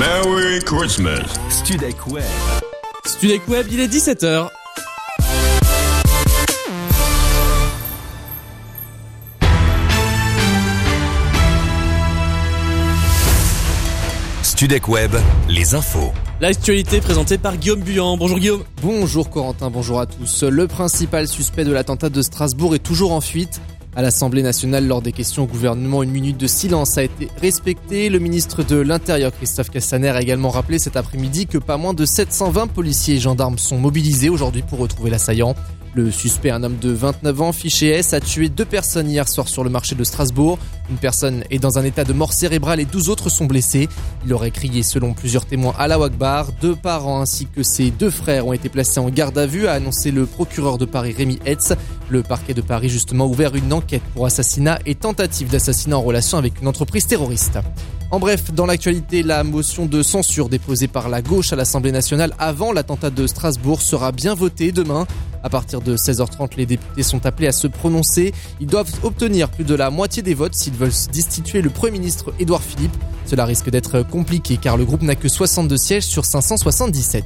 Merry Christmas. Studek Web. Studek Web, il est 17h. Studek Web, les infos. L'actualité présentée par Guillaume Buyan. Bonjour Guillaume. Bonjour Corentin, bonjour à tous. Le principal suspect de l'attentat de Strasbourg est toujours en fuite. À l'Assemblée nationale, lors des questions au gouvernement, une minute de silence a été respectée. Le ministre de l'Intérieur, Christophe Castaner, a également rappelé cet après-midi que pas moins de 720 policiers et gendarmes sont mobilisés aujourd'hui pour retrouver l'assaillant. Le suspect, un homme de 29 ans, fiché S, a tué deux personnes hier soir sur le marché de Strasbourg. Une personne est dans un état de mort cérébrale et 12 autres sont blessés. Il aurait crié, selon plusieurs témoins, à la Wakbar. Deux parents ainsi que ses deux frères ont été placés en garde à vue, a annoncé le procureur de Paris Rémi Hetz. Le parquet de Paris, justement, a ouvert une enquête pour assassinat et tentative d'assassinat en relation avec une entreprise terroriste. En bref, dans l'actualité, la motion de censure déposée par la gauche à l'Assemblée nationale avant l'attentat de Strasbourg sera bien votée demain. À partir de 16h30, les députés sont appelés à se prononcer. Ils doivent obtenir plus de la moitié des votes s'ils veulent destituer le Premier ministre Édouard Philippe. Cela risque d'être compliqué car le groupe n'a que 62 sièges sur 577.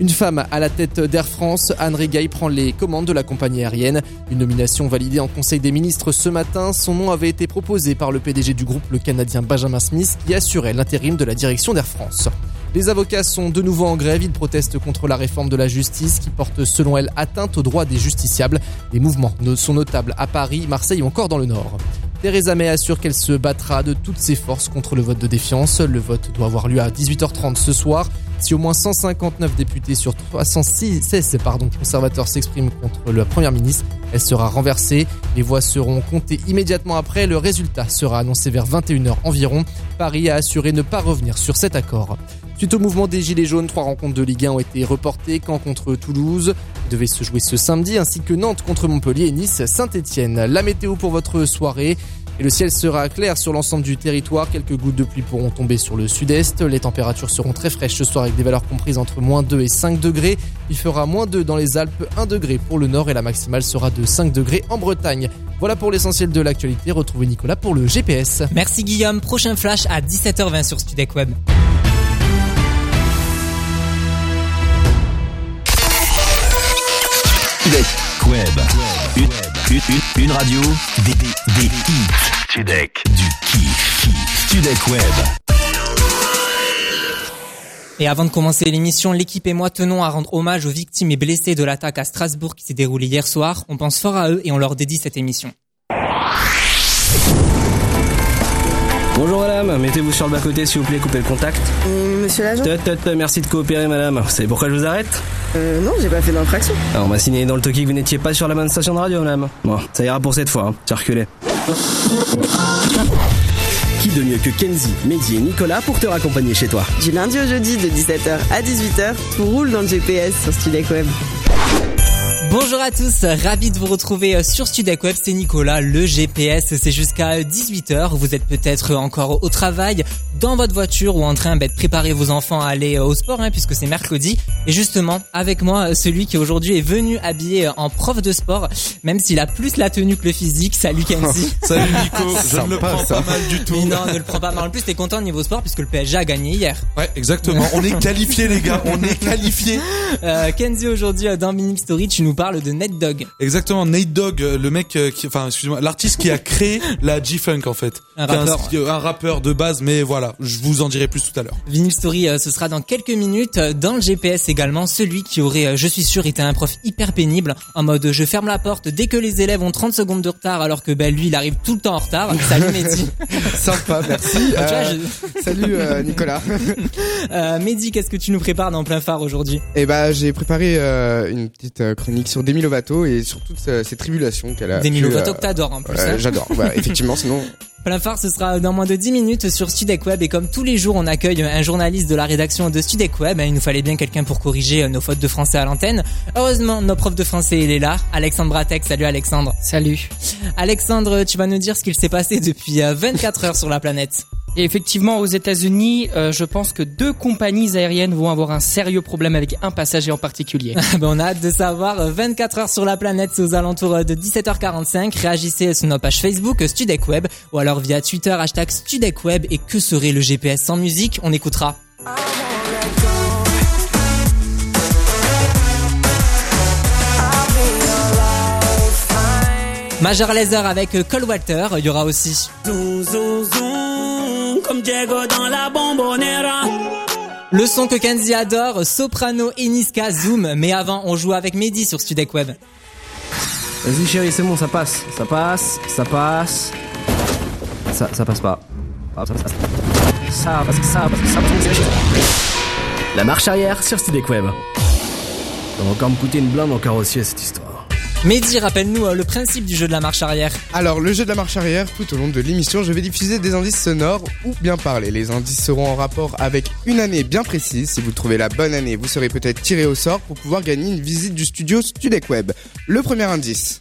Une femme à la tête d'Air France, Anne Régaille, prend les commandes de la compagnie aérienne. Une nomination validée en Conseil des ministres ce matin. Son nom avait été proposé par le PDG du groupe, le Canadien Benjamin Smith, qui assurait l'intérim de la direction d'Air France. Les avocats sont de nouveau en grève. Ils protestent contre la réforme de la justice qui porte, selon elle, atteinte aux droits des justiciables. Les mouvements sont notables à Paris, Marseille ou encore dans le Nord. Theresa May assure qu'elle se battra de toutes ses forces contre le vote de défiance. Le vote doit avoir lieu à 18h30 ce soir. Si au moins 159 députés sur 316 pardon, conservateurs s'expriment contre la première ministre, elle sera renversée. Les voix seront comptées immédiatement après. Le résultat sera annoncé vers 21h environ. Paris a assuré ne pas revenir sur cet accord. Suite au mouvement des Gilets jaunes, trois rencontres de Ligue 1 ont été reportées. Caen contre Toulouse devait se jouer ce samedi, ainsi que Nantes contre Montpellier et Nice Saint-Etienne. La météo pour votre soirée. Et le ciel sera clair sur l'ensemble du territoire. Quelques gouttes de pluie pourront tomber sur le sud-est. Les températures seront très fraîches ce soir avec des valeurs comprises entre moins 2 et 5 degrés. Il fera moins 2 dans les Alpes, 1 degré pour le nord et la maximale sera de 5 degrés en Bretagne. Voilà pour l'essentiel de l'actualité. Retrouvez Nicolas pour le GPS. Merci Guillaume. Prochain flash à 17h20 sur Studek Web. Web. Une, radio. Des, des, des. Du Web. Et avant de commencer l'émission, l'équipe et moi tenons à rendre hommage aux victimes et blessés de l'attaque à Strasbourg qui s'est déroulée hier soir. On pense fort à eux et on leur dédie cette émission. Bonjour madame, mettez-vous sur le bas-côté s'il vous plaît, coupez le contact. Euh, monsieur l'agent merci de coopérer madame. Vous savez pourquoi je vous arrête euh, Non, j'ai pas fait d'infraction. Alors, On m'a signé dans le toki que vous n'étiez pas sur la bonne station de radio madame. Bon, ça ira pour cette fois, hein. circulez. Qui de mieux que Kenzie, Mehdi et Nicolas pour te raccompagner chez toi Du lundi au jeudi de 17h à 18h, tout roule dans le GPS sur Studek Web. Bonjour à tous, ravi de vous retrouver sur Studek Web, c'est Nicolas, le GPS, c'est jusqu'à 18h, vous êtes peut-être encore au travail, dans votre voiture ou en train bah, de préparer vos enfants à aller au sport hein, puisque c'est mercredi et justement avec moi celui qui aujourd'hui est venu habillé en prof de sport même s'il a plus la tenue que le physique, salut Kenzie Salut Nico, je ne le prends pas mal du tout. Mais non, ne le prends pas mal. En plus, t'es content au niveau sport puisque le PSG a gagné hier. Ouais, exactement. On est qualifiés les gars, on est qualifiés. Euh, Kenzie, aujourd'hui, euh, dans Minix Story, tu nous parles de Nate Dogg. Exactement, Nate Dogg, euh, le mec euh, qui enfin excusez-moi, l'artiste qui a créé la G-Funk en fait. Un rappeur. est un rappeur de base mais voilà, je vous en dirai plus tout à l'heure. Vinyl Story, euh, ce sera dans quelques minutes. Dans le GPS également, celui qui aurait, je suis sûr, été un prof hyper pénible, en mode je ferme la porte dès que les élèves ont 30 secondes de retard, alors que ben lui, il arrive tout le temps en retard. Salut Mehdi. Sympa, merci. Vois, Euh, Salut euh, Nicolas. Euh, Mehdi, qu'est-ce que tu nous prépares dans plein phare aujourd'hui? Et bah j'ai préparé euh, une petite chronique sur Demi Lovato et sur toutes euh, ces tribulations qu'elle a. Demi pu, Lovato euh, que t'adores en plus. euh, hein. J'adore. Effectivement, sinon. Plein phare, ce sera dans moins de 10 minutes sur Studek Web et comme tous les jours, on accueille un journaliste de la rédaction de Studek Web. Il nous fallait bien quelqu'un pour corriger euh, nos fautes de français à l'antenne. Heureusement, notre prof de français, il est là. Alexandre Bratek. Salut Alexandre. Salut. Alexandre, tu vas nous dire ce qu'il s'est passé depuis euh, 24 heures sur la planète. Et effectivement, aux États-Unis, euh, je pense que deux compagnies aériennes vont avoir un sérieux problème avec un passager en particulier. ben, on a hâte de savoir. Euh, 24 heures sur la planète, c'est aux alentours euh, de 17h45. Réagissez sur notre page Facebook euh, Studek Web ou alors via Twitter hashtag Studek Web. Et que serait le GPS sans musique? On écoutera. Major Laser avec euh, Cole Walter, il y aura aussi. Zoom, zoom, zoom, comme Diego dans la bombonera. Le son que Kenzie adore, Soprano et Niska Zoom. Mais avant, on joue avec Mehdi sur Studek Web. Vas-y chérie, c'est bon, ça passe. Ça passe, ça passe. Ça, ça passe pas. Ah, ça passe. Ça passe, ça passe, ça passe. La marche arrière sur Studek Web. Ça va encore me coûter une blinde en carrossier cette histoire. Mehdi, rappelle-nous euh, le principe du jeu de la marche arrière. Alors, le jeu de la marche arrière, tout au long de l'émission, je vais diffuser des indices sonores ou bien parler. Les indices seront en rapport avec une année bien précise. Si vous trouvez la bonne année, vous serez peut-être tiré au sort pour pouvoir gagner une visite du studio Studek Web. Le premier indice.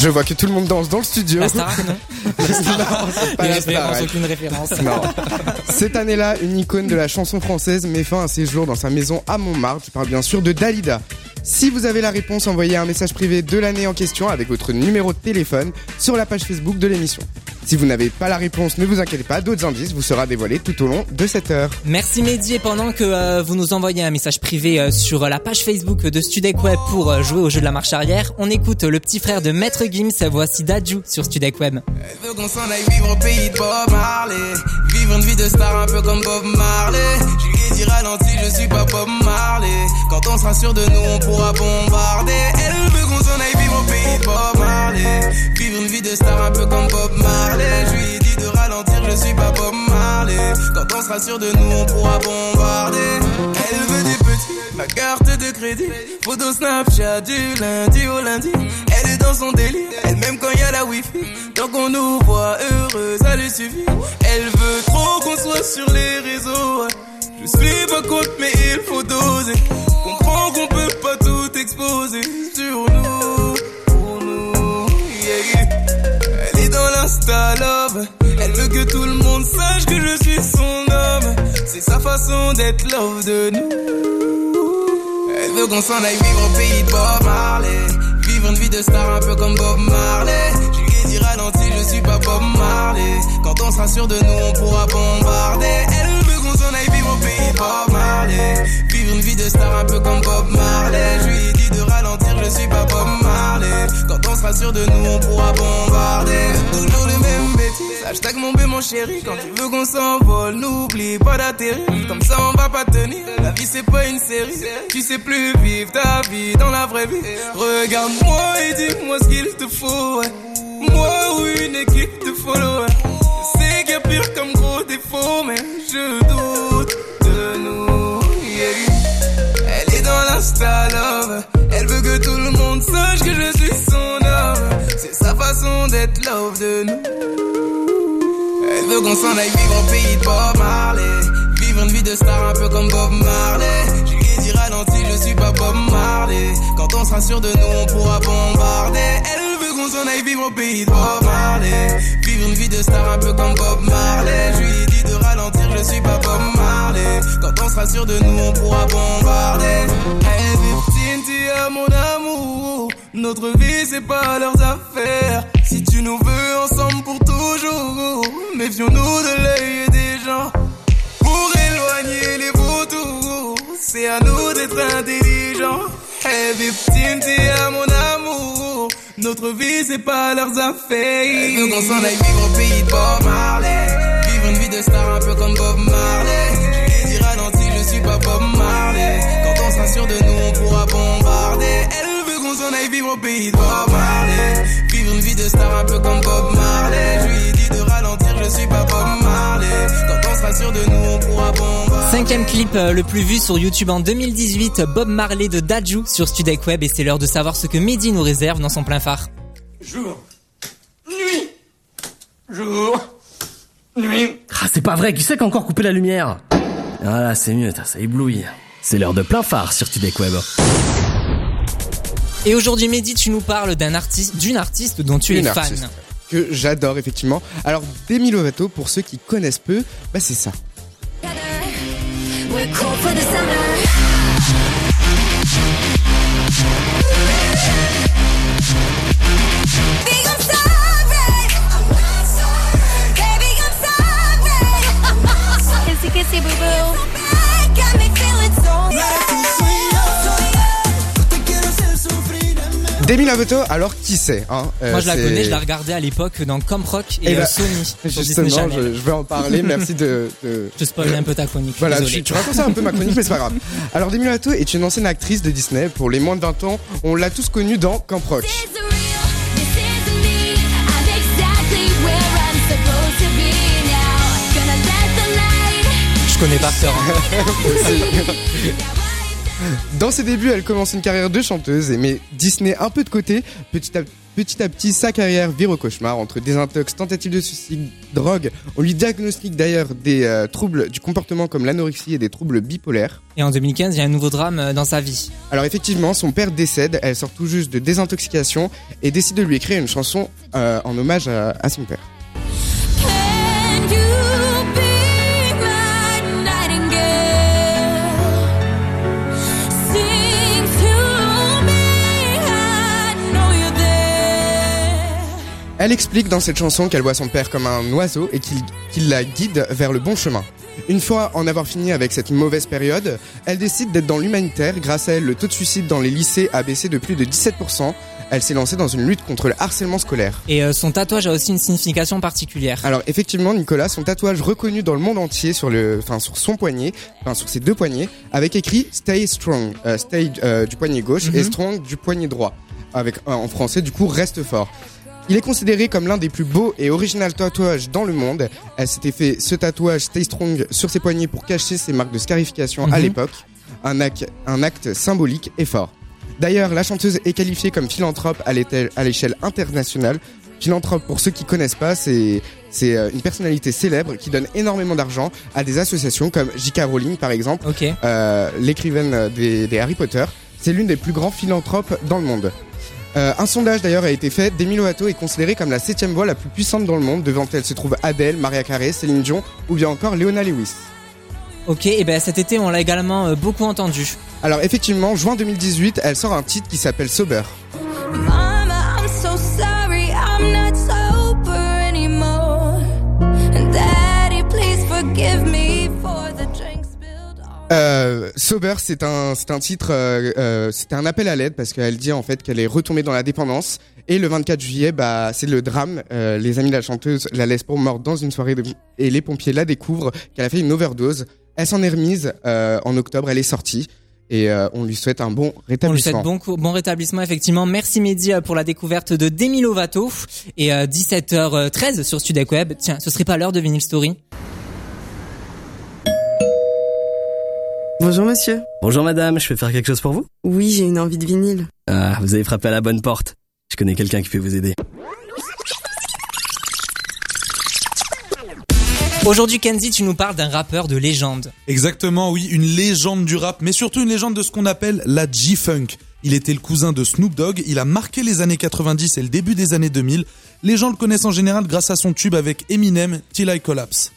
Je vois que tout le monde danse dans le studio. La Starac, non Non, c'est pas Des la références, Starac. aucune référence. Non. Cette année-là, une icône de la chanson française met fin à ses jours dans sa maison à Montmartre. Je parle bien sûr de Dalida. Si vous avez la réponse, envoyez un message privé de l'année en question avec votre numéro de téléphone sur la page Facebook de l'émission. Si vous n'avez pas la réponse, ne vous inquiétez pas, d'autres indices vous sera dévoilés tout au long de cette heure. Merci Mehdi et pendant que euh, vous nous envoyez un message privé euh, sur la page Facebook de Studek Web pour euh, jouer au jeu de la marche arrière, on écoute le petit frère de Maître Gims, voici Daju sur Studek Web. Elle veut qu'on s'en aille vivre au pays de Bob Marley Vivre une vie de star un peu comme Bob Marley dit ralenti, je suis pas Bob Marley. Quand on sera sûr de nous, on pourra bombarder. Elle veut qu'on s'en aille vivre au pays de Bob Marley. Vivre une vie de star un peu comme Bob Marley. Je lui ai dit de ralentir, je suis pas Bob Marley. Quand on sera sûr de nous, on pourra bombarder. Elle veut des petits, ma carte de crédit. Photo Snapchat du lundi au lundi. Elle est dans son délire, elle m'aime quand y a la wifi. Tant qu'on nous voit heureux, ça lui suffit. Elle veut trop qu'on soit sur les réseaux. Je suis pas contre mais il faut doser. Comprends qu'on peut pas tout exposer Sur nous, pour nous. Elle est dans l'insta love. Elle veut que tout le monde sache que je suis son homme. C'est sa façon d'être love de nous. Elle veut qu'on s'en aille vivre au pays de Bob Marley. Vivre une vie de star un peu comme Bob Marley. Je lui ai dit ralenti, je suis pas Bob Marley. Quand on sera sûr de nous, on pourra bombarder. Elle veut qu'on s'en aille pays Vivre une vie de star un peu comme Bob Marley. Je lui ai dit de ralentir, je suis pas Bob Marley. Quand on sera sûr de nous, on pourra bombarder. Toujours les mêmes bêtises Hashtag mon bé mon chéri. Quand tu veux qu'on s'envole, n'oublie pas d'atterrir. Comme ça on va pas tenir. La vie c'est pas une série. Tu sais plus vivre ta vie dans la vraie vie. Regarde-moi et dis-moi ce qu'il te faut ouais. Moi ou une équipe de followers comme gros défaut Mais je doute de nous. Elle est dans l'insta love. Elle veut que tout le monde sache que je suis son homme. C'est sa façon d'être love de nous. Elle veut qu'on s'en aille vivre au pays de Bob Marley. Vivre une vie de star un peu comme Bob Marley. Je lui ai dit ralenti, je suis pas Bob Marley. Quand on sera sûr de nous, on pourra bombarder. Elle s'en aille vivre au pays de Bob Marley Vivre une vie de star un peu comme Bob Marley. Je lui ai dit de ralentir, je suis pas Bob Marley. Quand on sera sûr de nous, on pourra bombarder. Hey as mon amour. Notre vie, c'est pas leurs affaires. Si tu nous veux ensemble pour toujours Méfions-nous de l'œil des gens. Pour éloigner les vautours C'est à nous d'être intelligents. Hey es mon amour Notre vie c'est pas leurs affaires. Elle veut qu'on s'en aille vivre au pays de Bob Marley. Vivre une vie de star un peu comme Bob Marley. Je lui ai dit ralenti, je suis pas Bob Marley. Quand on sûr de nous, on pourra bombarder. Elle veut qu'on s'en aille vivre au pays de Bob Marley. Vivre une vie de star un peu comme Bob Marley je suis pas Bob Marley Quand on sera sûr de nous, on pourra bombarder Cinquième clip euh, le plus vu sur YouTube en 2018, Bob Marley de Daju sur Studek Web et c'est l'heure de savoir ce que Mehdi nous réserve dans son plein phare. Jour, nuit, jour, nuit. Ah, c'est pas vrai, qui c'est qui a encore coupé la lumière? Ah là, c'est mieux, ça éblouit. C'est l'heure de plein phare sur Studek Web. Et aujourd'hui Mehdi, tu nous parles d'un artiste, d'une artiste dont tu Une es fan. artiste que j'adore effectivement. Alors Demi Lovato, pour ceux qui connaissent peu, bah c'est ça. Demi Lovato, alors qui c'est hein Euh, Moi je la connais, je la regardais à l'époque dans Camp Rock et, Eh euh, ben, Sony. sur Disney Justement, je, je vais en parler. Merci de. de... Je te spoil un peu ta chronique. Voilà, désolé. tu, tu racontes ça un peu ma chronique, mais c'est pas grave. Alors, Demi Lovato est une ancienne actrice de Disney. Pour les moins de 20 ans, on l'a tous connue dans Camp Rock. Je connais par cœur. hein. Dans ses débuts, elle commence une carrière de chanteuse et met Disney un peu de côté. Petit à, petit à petit, sa carrière vire au cauchemar entre désintox, tentatives de suicide, drogue. On lui diagnostique d'ailleurs des euh, troubles du comportement comme l'anorexie et des troubles bipolaires. Et en 2015, il y a un nouveau drame euh, dans sa vie. Alors effectivement, son père décède, elle sort tout juste de désintoxication et décide de lui écrire une chanson euh, en hommage à, à son père. Elle explique dans cette chanson qu'elle voit son père comme un oiseau et qu'il qu'il la guide vers le bon chemin. Une fois en avoir fini avec cette mauvaise période, elle décide d'être dans l'humanitaire. Grâce à elle, le taux de suicide dans les lycées a baissé de plus de 17%. Elle s'est lancée dans une lutte contre le harcèlement scolaire. Et euh, son tatouage a aussi une signification particulière. Alors effectivement, Nicolas, son tatouage reconnu dans le monde entier sur le, enfin sur son poignet, enfin sur ses deux poignets, avec écrit Stay Strong, euh, Stay euh, du poignet gauche et Mhm. Strong du poignet droit, avec euh, en français du coup reste fort. Il est considéré comme l'un des plus beaux et original tatouages dans le monde. Elle s'était fait ce tatouage Stay Strong sur ses poignets pour cacher ses marques de scarification à Mhm. l'époque. Un acte, un acte symbolique et fort. D'ailleurs, la chanteuse est qualifiée comme philanthrope à l'échelle internationale. Philanthrope, pour ceux qui connaissent pas, c'est c'est euh, une personnalité célèbre qui donne énormément d'argent à des associations comme J.K. Rowling par exemple, euh, l'écrivaine des, des Harry Potter. C'est l'une des plus grands philanthropes dans le monde. Euh, un sondage d'ailleurs a été fait. Demi Lovato est considérée comme la septième voix la plus puissante dans le monde. Devant elle se trouvent Adele, Maria Carey, Céline Dion ou bien encore Leona Lewis. Ok, et ben cet été on l'a également euh, beaucoup entendu. Alors effectivement, juin 2018, elle sort un titre qui s'appelle Sober. Mama, I'm Euh, Sober, c'est un, c'est un titre, euh, euh, c'était un appel à l'aide parce qu'elle dit en fait qu'elle est retombée dans la dépendance. Et le 24 juillet, bah, c'est le drame. Euh, les amis de la chanteuse la laissent pour morte dans une soirée de- et les pompiers la découvrent qu'elle a fait une overdose. Elle s'en est remise euh, en octobre, elle est sortie et euh, on lui souhaite un bon On lui rétablissement. souhaite bon, bon rétablissement effectivement. Merci Mehdi pour la découverte de Demi Lovato. Et euh, 17h13 sur Studec Web. Tiens, ce serait pas l'heure de Vinyl Story? Bonjour monsieur. Bonjour madame, je peux faire quelque chose pour vous? Oui, j'ai une envie de vinyle. Ah, vous avez frappé à la bonne porte. Je connais quelqu'un qui peut vous aider. Aujourd'hui Kenzie, tu nous parles d'un rappeur de légende. Exactement, oui, une légende du rap, mais surtout une légende de ce qu'on appelle la G-Funk. Il était le cousin de Snoop Dogg, il a marqué les années 90 et le début des années 2000. Les gens le connaissent en général grâce à son tube avec Eminem, Till I Collapse.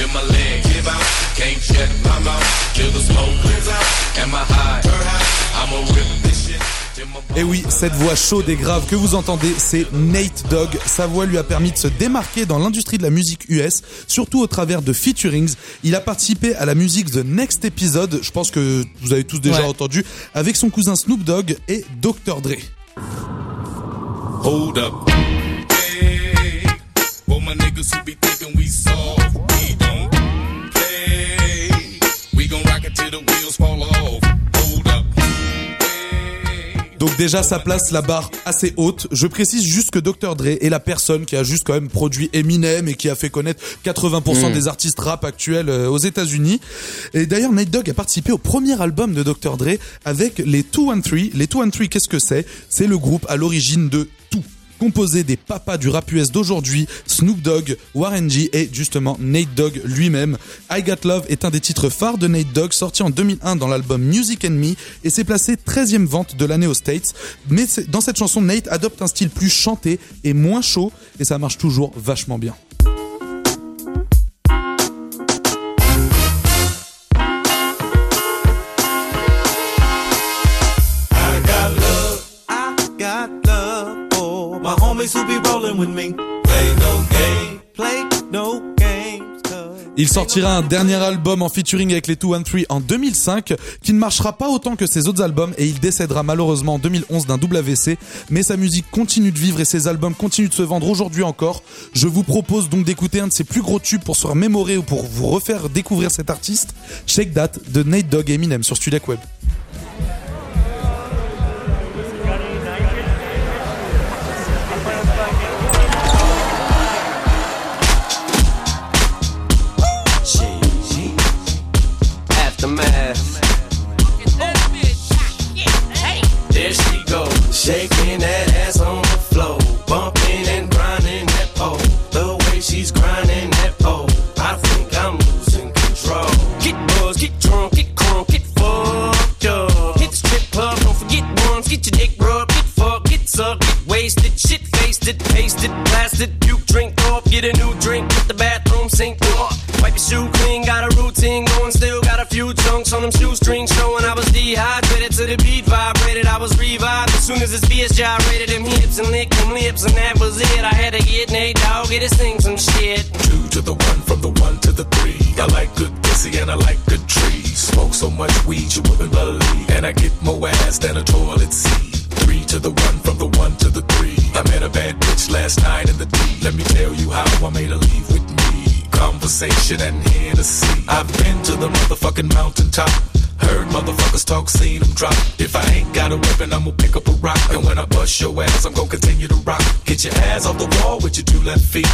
Comes off till the lights go out, till my leg give out. Can't shut my mouth till the smoke clears out. Am I high? Her high? I'ma rip this shit. till my Et oui, cette voix chaude et grave que vous entendez, c'est Nate Dogg. Sa voix lui a permis de se démarquer dans l'industrie de la musique US, surtout au travers de featurings. Il a participé à la musique The Next Episode, je pense que vous avez tous déjà Ouais. entendu, avec son cousin Snoop Dogg et Dr. Dre. Hold up. Hey, for my Donc déjà ça place la barre assez haute. Je précise juste que Dr Dre est la personne qui a juste quand même produit Eminem et qui a fait connaître 80% Mm. des artistes rap actuels euh, aux États-Unis. Et d'ailleurs Nate Dogg a participé au premier album de Dr Dre avec les 213. Les 213 qu'est-ce que c'est? C'est le groupe à l'origine de composé des papas du rap US d'aujourd'hui, Snoop Dogg, Warren G et justement Nate Dogg lui-même. I Got Love est un des titres phares de Nate Dogg sorti en 2001 dans l'album Music Me et s'est placé 13e vente de l'année aux States. Mais dans cette chanson, Nate adopte un style plus chanté et moins chaud et ça marche toujours vachement bien. Il sortira un dernier album en featuring avec les 213 en 2005 qui ne marchera pas autant que ses autres albums et il décédera malheureusement en 2011 d'un double AVC. Mais sa musique continue de vivre et ses albums continuent de se vendre aujourd'hui encore. Je vous propose donc d'écouter un de ses plus gros tubes pour se remémorer ou pour vous refaire découvrir cet artiste, Shake That de Nate Dogg et Eminem sur Studio Web. That ass on the floor, bumping and grinding that pole. The way she's grinding that pole, I think I'm losing control. Get buzzed, get drunk, get crunk, get fucked up. Hit the strip club, don't forget once, get your dick rubbed, get fucked, get sucked, get wasted, shit faced pasted, blasted, puke, drink off, get a new drink, hit the bathroom sink off. Wipe your shoe clean, got a routine going, still got a few chunks on them shoestrings to the beat vibrated. I was revived as soon as this BS gyrated them hips and licked them lips, and that was it. I had to get Nate Dogg, get his thing some shit. Two to the one, from the one to the three. I like good pussy and I like good trees. Smoke so much weed you wouldn't believe. And I get more ass than a toilet seat. Three to the one, from the one to the three. I met a bad bitch last night in the D. Let me tell you how I made her leave with me. Conversation and Hennessy. I've been to the motherfucking mountaintop. Heard motherfuckers talk, seen them drop. If I ain't got a weapon, I'm gonna pick up a rock. And when I bust your ass, I'm gonna continue to rock. Get your ass off the wall with your two left feet.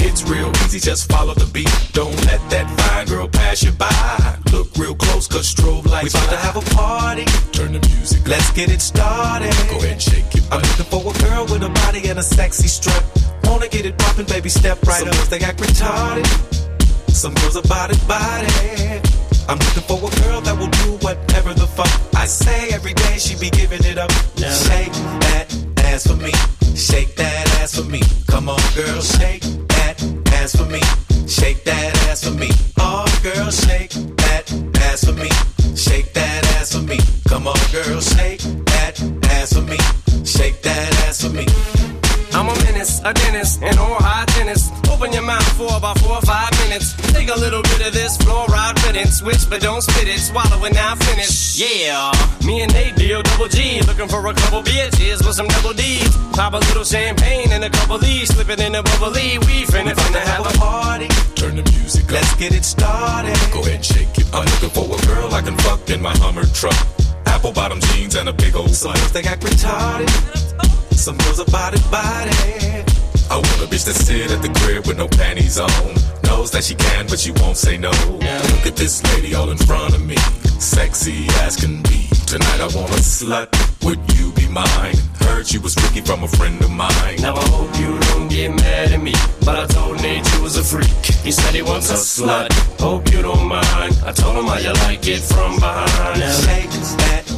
It's real easy, just follow the beat. Don't let that fine girl pass you by. Look real close, cause strobe lights. We about to have a party. Turn the music. Let's get it started. Go ahead and shake it. I'm looking for a girl with a body and a sexy strut. Wanna get it poppin', baby, step right Some up. girls, they act retarded. Some girls are body body. I'm looking for a girl that will do whatever the fuck I say every day. She be giving it up. Shake that ass for me. Shake that ass for me. Come on, girl, shake that ass for me. Shake that ass for me. Oh, girl, shake that ass for me. Shake that ass for me. Come on, girl, shake that ass for me. Shake that ass for me. A dentist, and all high tennis. Open your mouth for about four or five minutes. Take a little bit of this fluoride riddance. Switch, but don't spit it. Swallow it now, finish. Yeah, me and Nate deal double G. Looking for a couple bitches with some double D's. Pop a little champagne and a couple D's. Slip it in a bubbly. We finna, finna have a party. Turn the music up. Let's get it started. Go ahead and shake it. I'm looking for a girl I can fuck in my Hummer truck. Apple bottom jeans and a big old girls they act retarded. Some girls are body body. I want a bitch that sit at the crib with no panties on. Knows that she can, but she won't say no. Look at this lady all in front of me. Sexy as can be. Tonight I want a slut. Would you be mine? Heard she was freaky from a friend of mine. Now I hope you don't get mad at me, but I told Nate you was a freak. He said he wants a slut. Hope you don't mind. I told him how you like it from behind. Now Shake that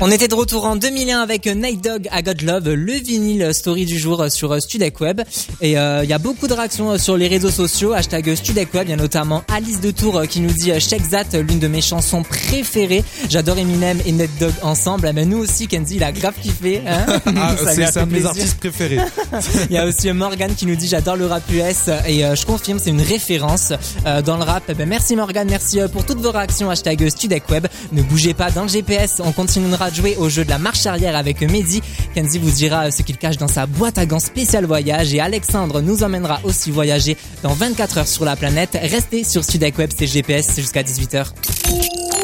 On était de retour en 2001 avec Night Dog à God Love, le vinyle story du jour sur Studek Web. Et euh, il y a beaucoup de réactions sur les réseaux sociaux, hashtag Studek Web. Il y a notamment Alice de Tour qui nous dit Shake That, l'une de mes chansons préférées. J'adore Eminem et Night Dog ensemble. Mais nous aussi, Kenzie, il a grave kiffé. Hein Ah, c'est un de mes artistes préférés. Il y a aussi Morgan qui nous dit j'adore le rap US et euh, je confirme c'est une référence euh, dans le rap. Eh ben, merci Morgan, merci euh, pour toutes vos réactions hashtag StudecWeb. Ne bougez pas dans le GPS, on continuera de jouer au jeu de la marche arrière avec Mehdi. Kenzie vous dira ce qu'il cache dans sa boîte à gants spécial voyage et Alexandre nous emmènera aussi voyager dans 24 heures sur la planète. Restez sur StudecWeb, c'est GPS jusqu'à 18h.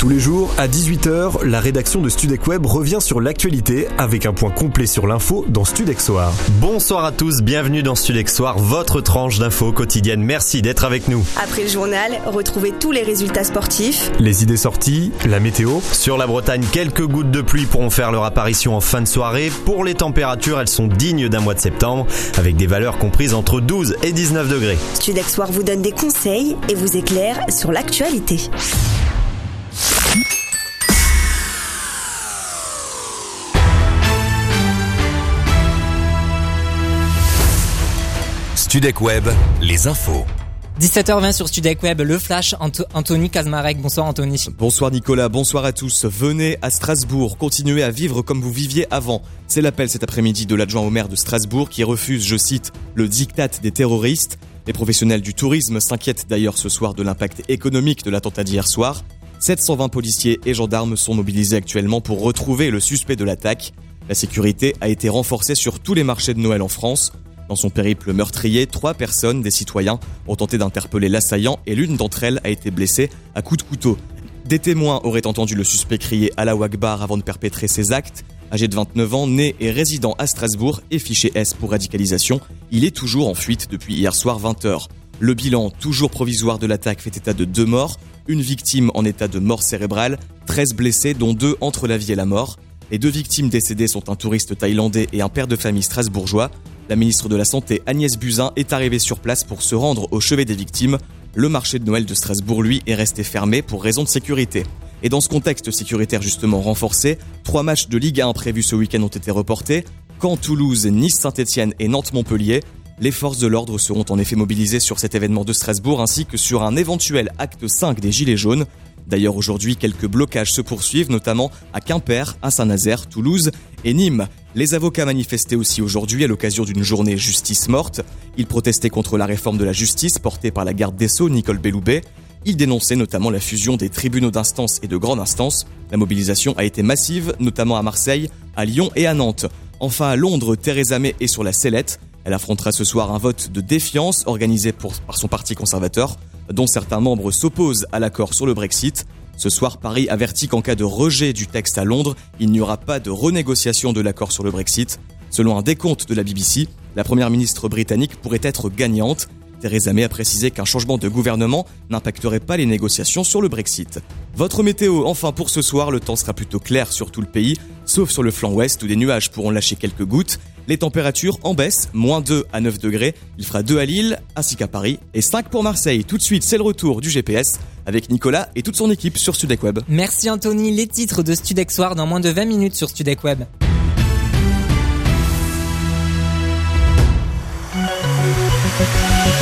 Tous les jours, à 18h, la rédaction de Studec Web revient sur l'actualité avec un point complet sur l'info dans Studec Soir. Bonsoir à tous, bienvenue dans Studec Soir, votre tranche d'infos quotidienne. Merci d'être avec nous. Après le journal, retrouvez tous les résultats sportifs. Les idées sorties, la météo. Sur la Bretagne, quelques gouttes de pluie pourront faire leur apparition en fin de soirée. Pour les températures, elles sont dignes d'un mois de septembre, avec des valeurs comprises entre 12 et 19 degrés. Studex Soir vous donne des conseils et vous éclaire sur l'actualité. Studek Web, les infos. 17h20 sur Studec Web, le flash, Anto- Anthony Kazmarek. Bonsoir Anthony. Bonsoir Nicolas, bonsoir à tous. Venez à Strasbourg, continuez à vivre comme vous viviez avant. C'est l'appel cet après-midi de l'adjoint au maire de Strasbourg qui refuse, je cite, le diktat des terroristes. Les professionnels du tourisme s'inquiètent d'ailleurs ce soir de l'impact économique de l'attentat d'hier soir. 720 policiers et gendarmes sont mobilisés actuellement pour retrouver le suspect de l'attaque. La sécurité a été renforcée sur tous les marchés de Noël en France. Dans son périple meurtrier, trois personnes, des citoyens, ont tenté d'interpeller l'assaillant et l'une d'entre elles a été blessée à coups de couteau. Des témoins auraient entendu le suspect crier à la Wagbar avant de perpétrer ses actes. Âgé de 29 ans, né et résident à Strasbourg et fiché S pour radicalisation, il est toujours en fuite depuis hier soir 20h. Le bilan, toujours provisoire de l'attaque, fait état de deux morts, une victime en état de mort cérébrale, 13 blessés dont deux entre la vie et la mort. Les deux victimes décédées sont un touriste thaïlandais et un père de famille strasbourgeois. La ministre de la Santé Agnès Buzyn est arrivée sur place pour se rendre au chevet des victimes. Le marché de Noël de Strasbourg, lui, est resté fermé pour raison de sécurité. Et dans ce contexte sécuritaire justement renforcé, trois matchs de Ligue 1 prévus ce week-end ont été reportés. Caen, Toulouse, Nice, Saint-Etienne et Nantes-Montpellier. Les forces de l'ordre seront en effet mobilisées sur cet événement de Strasbourg ainsi que sur un éventuel acte 5 des Gilets jaunes. D'ailleurs aujourd'hui, quelques blocages se poursuivent, notamment à Quimper, à Saint-Nazaire, Toulouse et Nîmes. Les avocats manifestaient aussi aujourd'hui à l'occasion d'une journée justice morte. Ils protestaient contre la réforme de la justice portée par la garde des Sceaux, Nicole Belloubet. Ils dénonçaient notamment la fusion des tribunaux d'instance et de grande instance. La mobilisation a été massive, notamment à Marseille, à Lyon et à Nantes. Enfin à Londres, Theresa May est sur la sellette. Elle affrontera ce soir un vote de défiance organisé par son parti conservateur, dont certains membres s'opposent à l'accord sur le Brexit. Ce soir, Paris avertit qu'en cas de rejet du texte à Londres, il n'y aura pas de renégociation de l'accord sur le Brexit. Selon un décompte de la BBC, la première ministre britannique pourrait être gagnante. Theresa May a précisé qu'un changement de gouvernement n'impacterait pas les négociations sur le Brexit. Votre météo, enfin pour ce soir, le temps sera plutôt clair sur tout le pays, sauf sur le flanc ouest où des nuages pourront lâcher quelques gouttes. Les températures en baisse, moins 2 à 9 degrés. Il fera 2 à Lille, ainsi qu'à Paris, et 5 pour Marseille. Tout de suite, c'est le retour du GPS avec Nicolas et toute son équipe sur Studec Web. Merci Anthony, les titres de Studec Soir dans moins de 20 minutes sur Studec Web.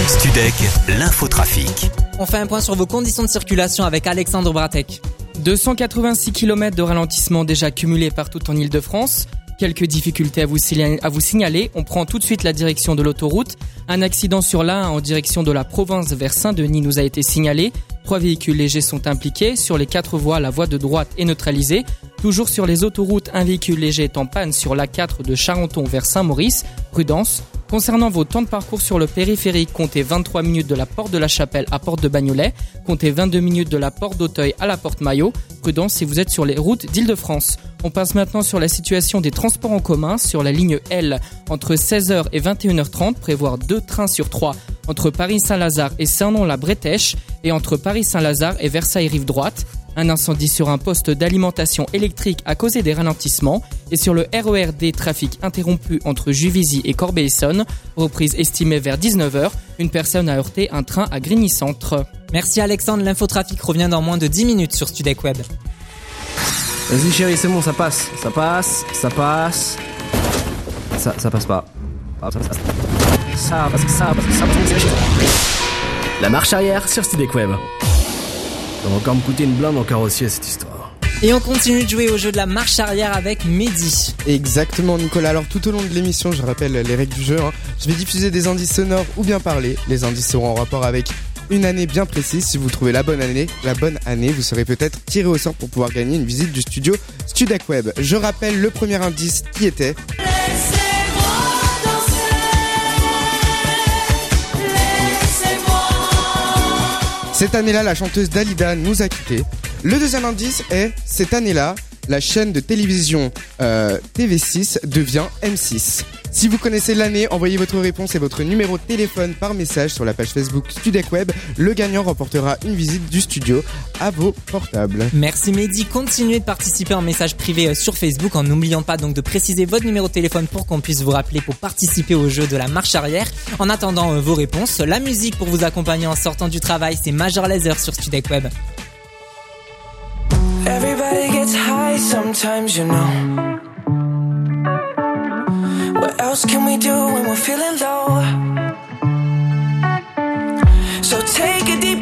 Studek, l'infotrafic. On fait un point sur vos conditions de circulation avec Alexandre Bratek. 286 km de ralentissement déjà cumulés partout en Ile-de-France. Quelques difficultés à vous, signaler. On prend tout de suite la direction de l'autoroute. Un accident sur l'A1 en direction de la province vers Saint-Denis nous a été signalé. Trois véhicules légers sont impliqués. Sur les quatre voies, la voie de droite est neutralisée. Toujours sur les autoroutes, un véhicule léger est en panne sur l'A4 de Charenton vers Saint-Maurice. Prudence. Concernant vos temps de parcours sur le périphérique, comptez 23 minutes de la porte de la Chapelle à porte de Bagnolet, comptez 22 minutes de la porte d'Auteuil à la porte Maillot. Prudence si vous êtes sur les routes d'Île-de-France. On passe maintenant sur la situation des transports en commun sur la ligne L. Entre 16h et 21h30, prévoir deux trains sur trois entre Paris-Saint-Lazare et Cernon-la-Bretèche et entre Paris-Saint-Lazare et Versailles-Rive droite. Un incendie sur un poste d'alimentation électrique a causé des ralentissements et sur le RERD trafic interrompu entre Juvisy et Corbeil-Essonne, reprise estimée vers 19h, une personne a heurté un train à Grigny Centre. Merci Alexandre, l'infotrafic revient dans moins de 10 minutes sur Studec Web. Vas-y chérie, c'est bon, ça passe, ça passe, ça passe. Ça, ça passe pas. Ah, ça, ça, ça ça. La marche arrière sur Studek Web. Ça va encore me coûter une blinde en carrossier cette histoire. Et on continue de jouer au jeu de la marche arrière avec Mehdi. Exactement Nicolas, alors tout au long de l'émission, je rappelle les règles du jeu, hein. je vais diffuser des indices sonores ou bien parler. Les indices seront en rapport avec une année bien précise. Si vous trouvez la bonne année, la bonne année, vous serez peut-être tiré au sort pour pouvoir gagner une visite du studio Studec Web. Je rappelle le premier indice qui était... Cette année-là, la chanteuse Dalida nous a quittés. Le deuxième indice est, cette année-là, la chaîne de télévision euh, TV6 devient M6. Si vous connaissez l'année, envoyez votre réponse et votre numéro de téléphone par message sur la page Facebook Studec Web. Le gagnant remportera une visite du studio à vos portables. Merci Mehdi, continuez de participer en message privé euh, sur Facebook en n'oubliant pas donc de préciser votre numéro de téléphone pour qu'on puisse vous rappeler pour participer au jeu de la marche arrière. En attendant euh, vos réponses, la musique pour vous accompagner en sortant du travail, c'est Major Laser sur Studec Web. Everybody gets high sometimes, you know. What else can we do when we're feeling low? So take a deep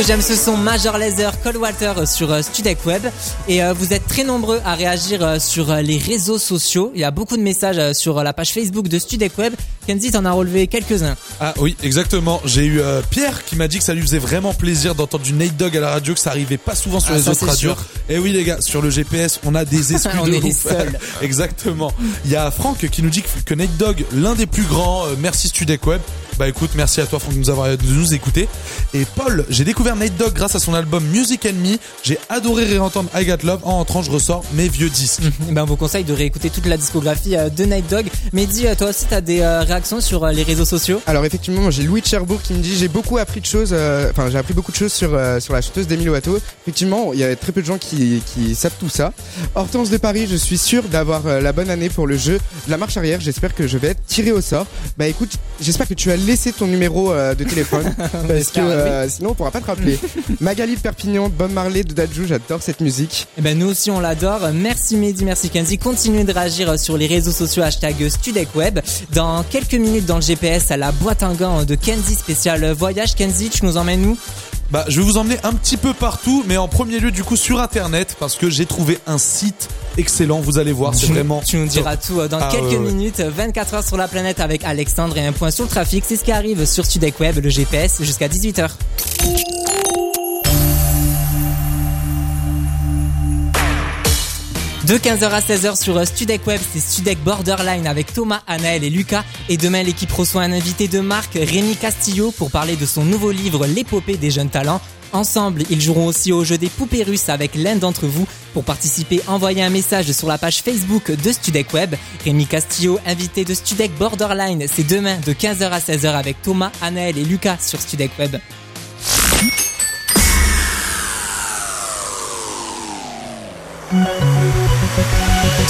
que j'aime ce son Major Laser Cold Water sur euh, Studek Web et euh, vous êtes très nombreux à réagir euh, sur euh, les réseaux sociaux. Il y a beaucoup de messages euh, sur euh, la page Facebook de Studek Web. Kenzie t'en a relevé quelques-uns. Ah oui, exactement. J'ai eu euh, Pierre qui m'a dit que ça lui faisait vraiment plaisir d'entendre du Nate Dogg à la radio, que ça arrivait pas souvent sur Ah, les autres radios. Et oui les gars, sur le GPS, on a des exclus On de est les seuls. exactement. Il y a Franck qui nous dit que, Nate Dogg, l'un des plus grands, euh, merci Studek Web. Bah écoute, merci à toi Franck de nous avoir de nous écouter. Et Paul, j'ai découvert Nate Dogg grâce à son album Music and Me. J'ai adoré réentendre I Got Love. En rentrant, je ressors mes vieux disques. Eh ben, on vous conseille de réécouter toute la discographie euh, de Night Dog. Mais dis, euh, toi aussi, t'as des euh, réactions sur euh, les réseaux sociaux? Alors effectivement, moi, j'ai Louis de Cherbourg qui me dit j'ai beaucoup appris de choses. euh, Enfin, j'ai appris beaucoup de choses sur euh, sur la chanteuse Demi Lovato. Effectivement, il y a très peu de gens qui qui savent tout ça. Hortense de Paris, je suis sûr d'avoir euh, la bonne année pour le jeu de la marche arrière. J'espère que je vais être tiré au sort. Bah écoute, j'espère que tu as laissé ton numéro euh, de téléphone parce que euh, sinon on pourra pas te rappeler. Magali de Perpignan, Bob Marley de Dadju, j'adore cette musique. Eh ben nous aussi on l'adore. Merci Mehdi, merci Kenzie. Continuez de réagir sur les réseaux sociaux hashtag StudecWeb. Dans quelques minutes dans le GPS à la boîte à gants de Kenzie spécial voyage. Kenzie, tu nous emmènes où? Bah, je vais vous emmener un petit peu partout, mais en premier lieu, du coup, sur Internet, parce que j'ai trouvé un site excellent. Vous allez voir, c'est Tu- vraiment. Tu nous diras tout euh, dans Ah, quelques ouais, ouais. minutes. 24 heures sur la planète avec Alexandre et un point sur le trafic. C'est ce qui arrive sur StudecWeb, le GPS, jusqu'à 18h. De 15h à 16h sur euh, Studek Web, c'est Studek Borderline avec Thomas, Anaël et Lucas. Et demain, l'équipe reçoit un invité de marque, Rémi Castillo, pour parler de son nouveau livre, L'épopée des jeunes talents. Ensemble, ils joueront aussi au jeu des poupées russes avec l'un d'entre vous. Pour participer, envoyez un message sur la page Facebook de Studek Web. Rémi Castillo, invité de Studek Borderline, c'est demain de 15h à 16h avec Thomas, Anaël et Lucas sur Studek Web.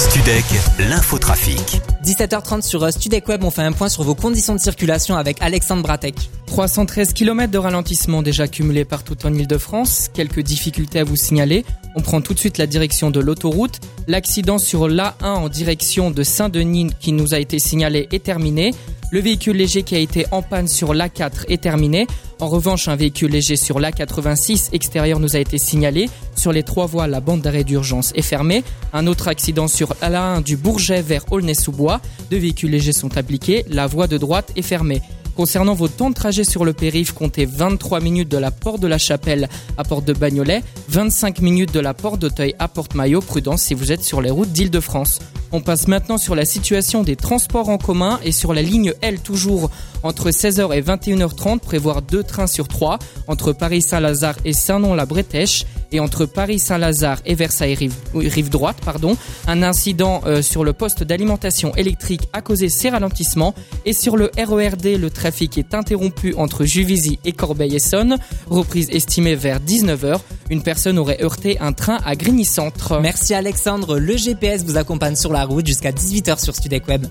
Studec, l'infotrafic. 17h30 sur euh, Studek Web, on fait un point sur vos conditions de circulation avec Alexandre Bratek. 313 km de ralentissement déjà cumulés partout en Ile-de-France. Quelques difficultés à vous signaler. On prend tout de suite la direction de l'autoroute. L'accident sur l'A1 en direction de Saint-Denis qui nous a été signalé est terminé. Le véhicule léger qui a été en panne sur l'A4 est terminé. En revanche, un véhicule léger sur l'A86 extérieur nous a été signalé. Sur les trois voies, la bande d'arrêt d'urgence est fermée. Un autre accident sur l'A1 du Bourget vers Aulnay-sous-Bois. Deux véhicules légers sont appliqués. La voie de droite est fermée. Concernant vos temps de trajet sur le périph', comptez 23 minutes de la porte de la Chapelle à porte de Bagnolet, 25 minutes de la porte d'Auteuil à Porte-Maillot. Prudence si vous êtes sur les routes d'Île-de-France. On passe maintenant sur la situation des transports en commun et sur la ligne L toujours entre 16h et 21h30 prévoir deux trains sur trois entre Paris-Saint-Lazare et Saint-Nom-la-Bretèche et entre Paris-Saint-Lazare et Versailles rive, droite pardon. Un incident euh, sur le poste d'alimentation électrique a causé ces ralentissements et sur le RERD le trafic est interrompu entre Juvisy et Corbeil-Essonne reprise estimée vers 19h une personne aurait heurté un train à Grigny Centre Merci Alexandre, le GPS vous accompagne sur la route jusqu'à 18h sur Studec Web.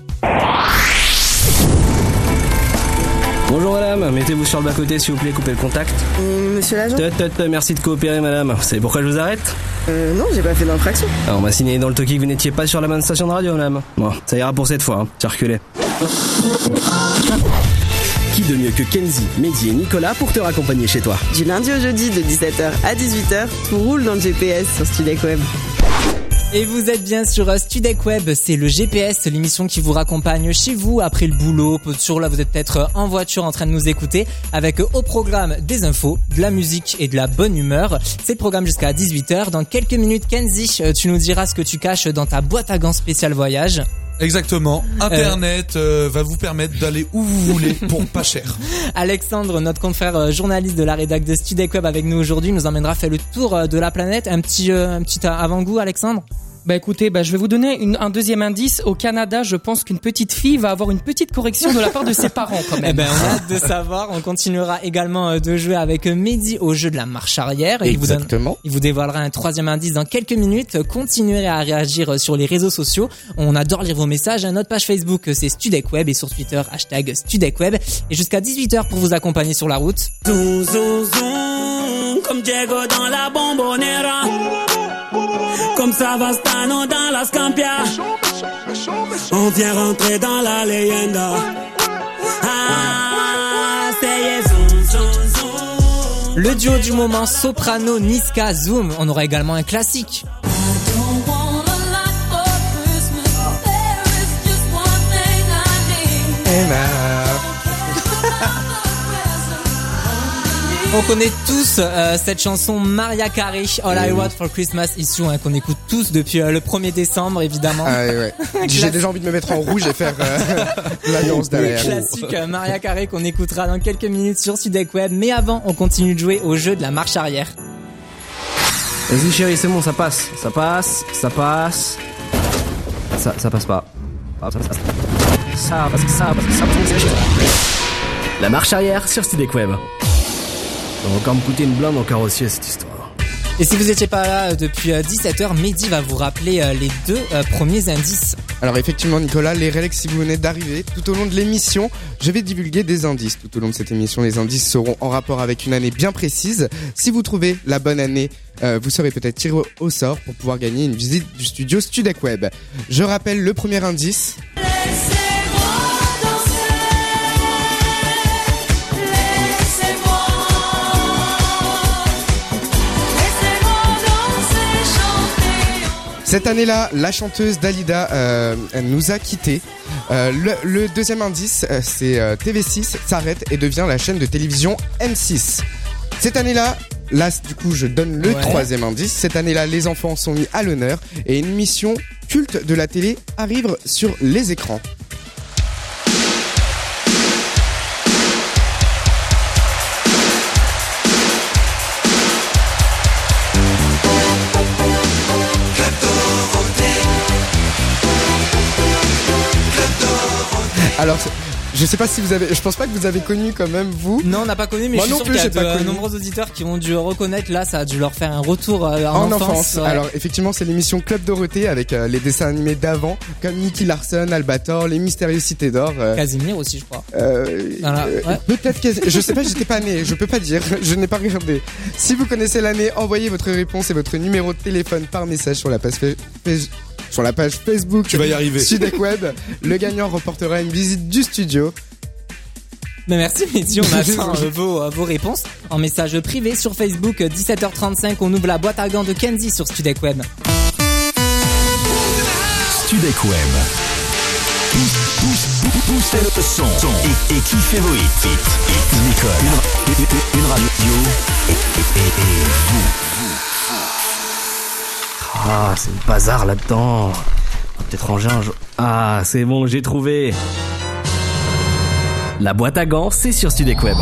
Bonjour madame, mettez-vous sur le bas-côté s'il vous plaît, coupez le contact. monsieur l'agent Tut, tut, tut, merci de coopérer madame. Vous savez pourquoi je vous arrête Euh, non, j'ai pas fait d'infraction. Ah, On m'a signalé dans le toki que vous n'étiez pas sur la bonne station de radio madame. Bon, ça ira pour cette fois, hein. circulez. Qui de mieux que Kenzie, Mehdi et Nicolas pour te raccompagner chez toi Du lundi au jeudi de 17h à 18h, tout roule dans le GPS sur Studec Web. Et vous êtes bien sur euh, Studec Web, c'est le GPS, l'émission qui vous raccompagne chez vous après le boulot. Sur là, vous êtes peut-être euh, en voiture en train de nous écouter avec euh, au programme des infos, de la musique et de la bonne humeur. C'est le programme jusqu'à 18h. Dans quelques minutes, Kenzie, tu nous diras ce que tu caches dans ta boîte à gants spécial voyage. Exactement. Internet euh, va vous permettre d'aller où vous voulez pour pas cher. Alexandre, notre confrère euh, journaliste de la rédac de Studec Web avec nous aujourd'hui, nous emmènera faire le tour euh, de la planète. Un petit, euh, un petit avant-goût, Alexandre? Bah écoutez, bah je vais vous donner une- un deuxième indice. Au Canada, je pense qu'une petite fille va avoir une petite correction de la part de ses parents quand Eh même. ben, on a hâte de savoir. On continuera également euh, de jouer avec Mehdi au jeu de la marche arrière. Et il vous donne- Exactement. il vous dévoilera un troisième indice dans quelques minutes. Continuerez à réagir sur les réseaux sociaux. On adore lire vos messages. Notre page Facebook, c'est Studec Web et sur Twitter, hashtag Studec Web. Et jusqu'à 18h pour vous accompagner sur la route. Zoom, zoom, zoom, comme Diego dans la bombonera. Comme Savastano dans la Scampia. On vient rentrer dans la leyenda. Ah. Le duo du moment, Soprano, Niska, Zoom. On aura également un classique. On connaît tous euh, cette chanson Maria Carey, All I Want for Christmas Is You, hein, qu'on écoute tous depuis euh, le 1er décembre évidemment. Ah, ouais. J'ai déjà envie de me mettre en rouge et faire euh, l'annonce derrière. Classique euh, Maria Carey qu'on écoutera dans quelques minutes sur Sudec Web. Mais avant, on continue de jouer au jeu de la marche arrière. Vas-y chérie, c'est bon, ça passe, ça passe, ça passe. Ça, ça passe pas. Ah, Ça, passe. ça passe, ça passe, ça passe. La marche arrière sur Studec Web. Ça va encore me coûter une blinde en carrossier cette histoire. Et si vous étiez pas là euh, depuis 17h, Mehdi va vous rappeler euh, les deux euh, premiers indices. Alors effectivement Nicolas, les règles si vous venez d'arriver, tout au long de l'émission, je vais divulguer des indices. Tout au long de cette émission, les indices seront en rapport avec une année bien précise. Si vous trouvez la bonne année, euh, vous serez peut-être tiré au- au sort pour pouvoir gagner une visite du studio Studec Web. Je rappelle le premier indice. Cette année-là, la chanteuse Dalida euh, nous a quittés. Euh, le, le deuxième indice, euh, c'est euh, TV6 s'arrête et devient la chaîne de télévision M6. Cette année-là, là du coup je donne le Ouais. troisième indice. Cette année-là, les enfants sont mis à l'honneur et une mission culte de la télé arrive sur les écrans. Alors, je sais pas si vous avez, je pense pas que vous avez connu quand même vous. Non, on n'a pas connu, mais Moi je suis non sûr plus, qu'il y a de euh, connu. nombreux auditeurs qui ont dû reconnaître. Là, ça a dû leur faire un retour euh, en, En, enfance. ouais. Alors effectivement, c'est l'émission Club Dorothée avec euh, les dessins animés d'avant, comme Nicky Larson, Albator, les Mystérieuses Cités d'Or. euh, Casimir aussi, je crois. euh, Voilà, ouais. Peut-être que je sais pas, j'étais pas né, je peux pas dire, je n'ai pas regardé. Si vous connaissez l'année, envoyez votre réponse et votre numéro de téléphone par message sur la page sur la page Facebook Tu vas y arriver. Sudec Web. Le gagnant remportera une visite du studio. Mais merci Mehdi, on attend euh, vos, euh, vos réponses en message privé sur Facebook. euh, 17h35, on ouvre la boîte à gants de Kenzie sur Studek Web. Studek Web. Pousse, pousse, pousse, poussez le son et, et kiffez vos hits? Nicole, une, une- une radio et, et- et- et vous. Ah, c'est le bazar là-dedans. On va Peut-être ranger un jour. Ah, c'est bon, j'ai trouvé. La boîte à gants, c'est sur Studek Web.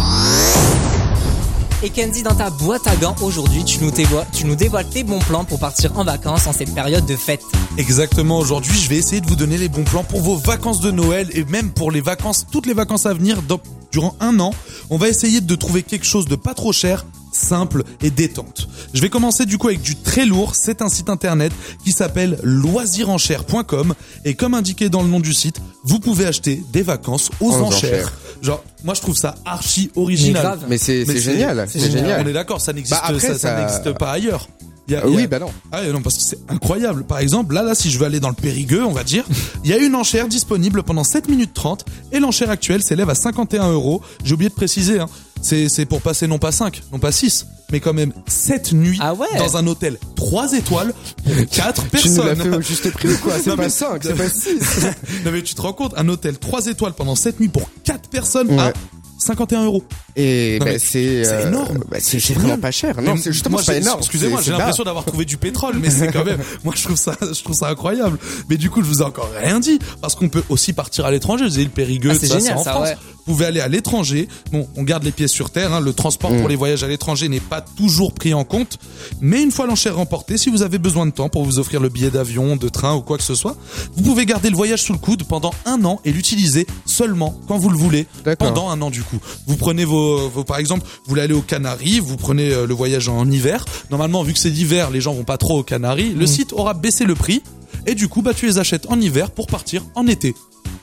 Et Kenzie, dans ta boîte à gants aujourd'hui, tu nous dévoiles, tu nous dévoiles tes bons plans pour partir en vacances en cette période de fête. Exactement, aujourd'hui je vais essayer de vous donner les bons plans pour vos vacances de Noël et même pour les vacances, toutes les vacances à venir dans- durant un an. On va essayer de trouver quelque chose de pas trop cher, simple et détente. Je vais commencer du coup avec du très lourd, c'est un site internet qui s'appelle loisirenchères.com et comme indiqué dans le nom du site, vous pouvez acheter des vacances aux, enchères. enchères. Genre, moi je trouve ça archi original. Mais c'est- génial, c'est génial. On est d'accord, ça n'existe Bah, après, ça, ça ça- n'existe pas ailleurs. Il y a- Euh, il y a- oui, bah non. Ah non, parce que c'est incroyable. Par exemple, là, là, si je veux aller dans le Périgueux, on va dire, il y a une enchère disponible pendant 7 minutes 30 et l'enchère actuelle s'élève à 51 euros. J'ai oublié de préciser, hein. C'est, pour passer non pas 5, non pas 6, mais quand même 7 nuits dans un hôtel 3 étoiles pour 4 Tu personnes. nous l'as fait au juste prix ou quoi C'est pas mais- 5, c'est pas 6. non mais tu te rends compte, un hôtel 3 étoiles pendant 7 nuits pour 4 personnes à Ouais. 51 euros. Et bah, mais c'est c'est euh, énorme. bah, c'est vraiment génial. pas cher. Non, c'est justement moi, pas énorme. Excusez-moi, j'ai l'impression d'avoir trouvé du pétrole, mais c'est quand même. Moi, je trouve ça, je trouve ça incroyable. Mais du coup, je vous ai encore rien dit parce qu'on peut aussi partir à l'étranger. Vous avez le Périgueux, Ah, c'est en ça, France. ouais. Vous pouvez aller à l'étranger. Bon, on garde les pieds sur terre. hein. Le transport Mm. pour les voyages à l'étranger n'est pas toujours pris en compte. Mais une fois l'enchère remportée, si vous avez besoin de temps pour vous offrir le billet d'avion, de train ou quoi que ce soit, vous pouvez garder le voyage sous le coude pendant un an et l'utiliser seulement quand vous le voulez. D'accord. Pendant un an du coup. Vous prenez vos, vos par exemple, vous voulez aller aux Canaries, vous prenez euh, le voyage en hiver. Normalement, vu que c'est l'hiver, les gens vont pas trop aux Canaries. Mm. Le site aura baissé le prix et du coup, bah tu les achètes en hiver pour partir en été.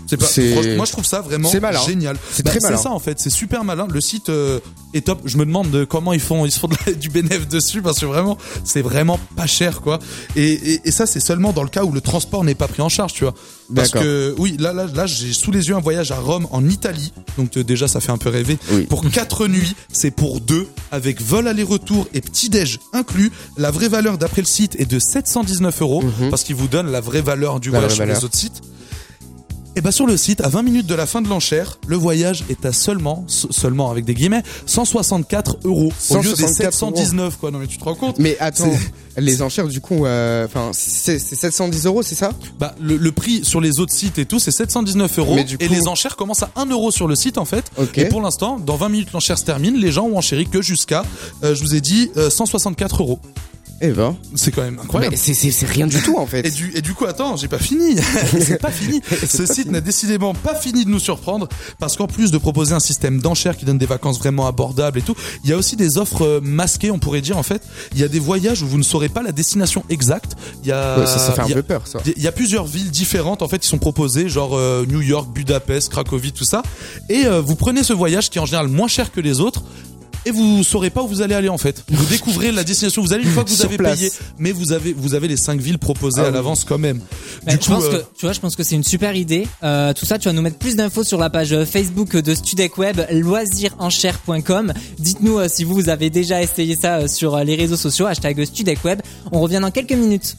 C'est pas. Moi, je trouve ça vraiment génial. C'est Bah, très malin. C'est ça en fait. C'est super malin. Le site euh, est top. Je me demande de comment ils font. Ils se font de la- du bénéfice dessus parce que vraiment, c'est vraiment pas cher quoi. Et, et, et ça, c'est seulement dans le cas où le transport n'est pas pris en charge, tu vois. Parce que oui, là, là, là, j'ai sous les yeux un voyage à Rome en Italie. Donc euh, déjà, ça fait un peu rêver. Pour quatre nuits, c'est pour deux avec vol aller-retour et petit déj inclus. La vraie valeur d'après le site est de 719 euros parce qu'il vous donne la vraie valeur du Mhm. La voyage sur les autres sites. Et bah sur le site, à 20 minutes de la fin de l'enchère, le voyage est à seulement, se- seulement avec des guillemets, 164 euros au lieu des 164 719 quoi. Non mais tu te rends compte Mais attends, les enchères du coup, euh, enfin, c'est c'est 710 euros, c'est ça? Bah le, le prix sur les autres sites et tout, c'est 719 euros. Et les enchères commencent à 1 euro sur le site en fait. Et pour l'instant, dans 20 minutes l'enchère se termine, les gens ont enchéri que jusqu'à, euh, je vous ai dit, euh, 164 euros. Eh ben. C'est quand même incroyable. Mais c'est- rien du tout en fait. Et du, et du coup, attends, j'ai pas fini. c'est pas fini. Ce pas site n'a décidément pas fini de nous surprendre parce qu'en plus de proposer un système d'enchères qui donne des vacances vraiment abordables et tout, il y a aussi des offres euh, masquées, on pourrait dire en fait. Il y a des voyages où vous ne saurez pas la destination exacte. Il y a, Ouais, ça, ça fait un peu peur, ça. Il y a plusieurs villes différentes en fait qui sont proposées, genre euh, New York, Budapest, Cracovie, tout ça. Et euh, vous prenez ce voyage qui est en général moins cher que les autres. Et vous saurez pas où vous allez aller en fait. Vous découvrez la destination où vous allez une fois que vous avez place. payé, mais vous avez vous avez les cinq villes proposées Ah à oui. l'avance quand même. Bah, du je coup, pense euh, que tu vois, je pense que c'est une super idée. Euh, tout ça, tu vas nous mettre plus d'infos sur la page euh, Facebook de Studec Web, loisirenchère.com. Dites-nous euh, si vous, vous avez déjà essayé ça euh, sur euh, les réseaux sociaux, hashtag Studec Web. On revient dans quelques minutes.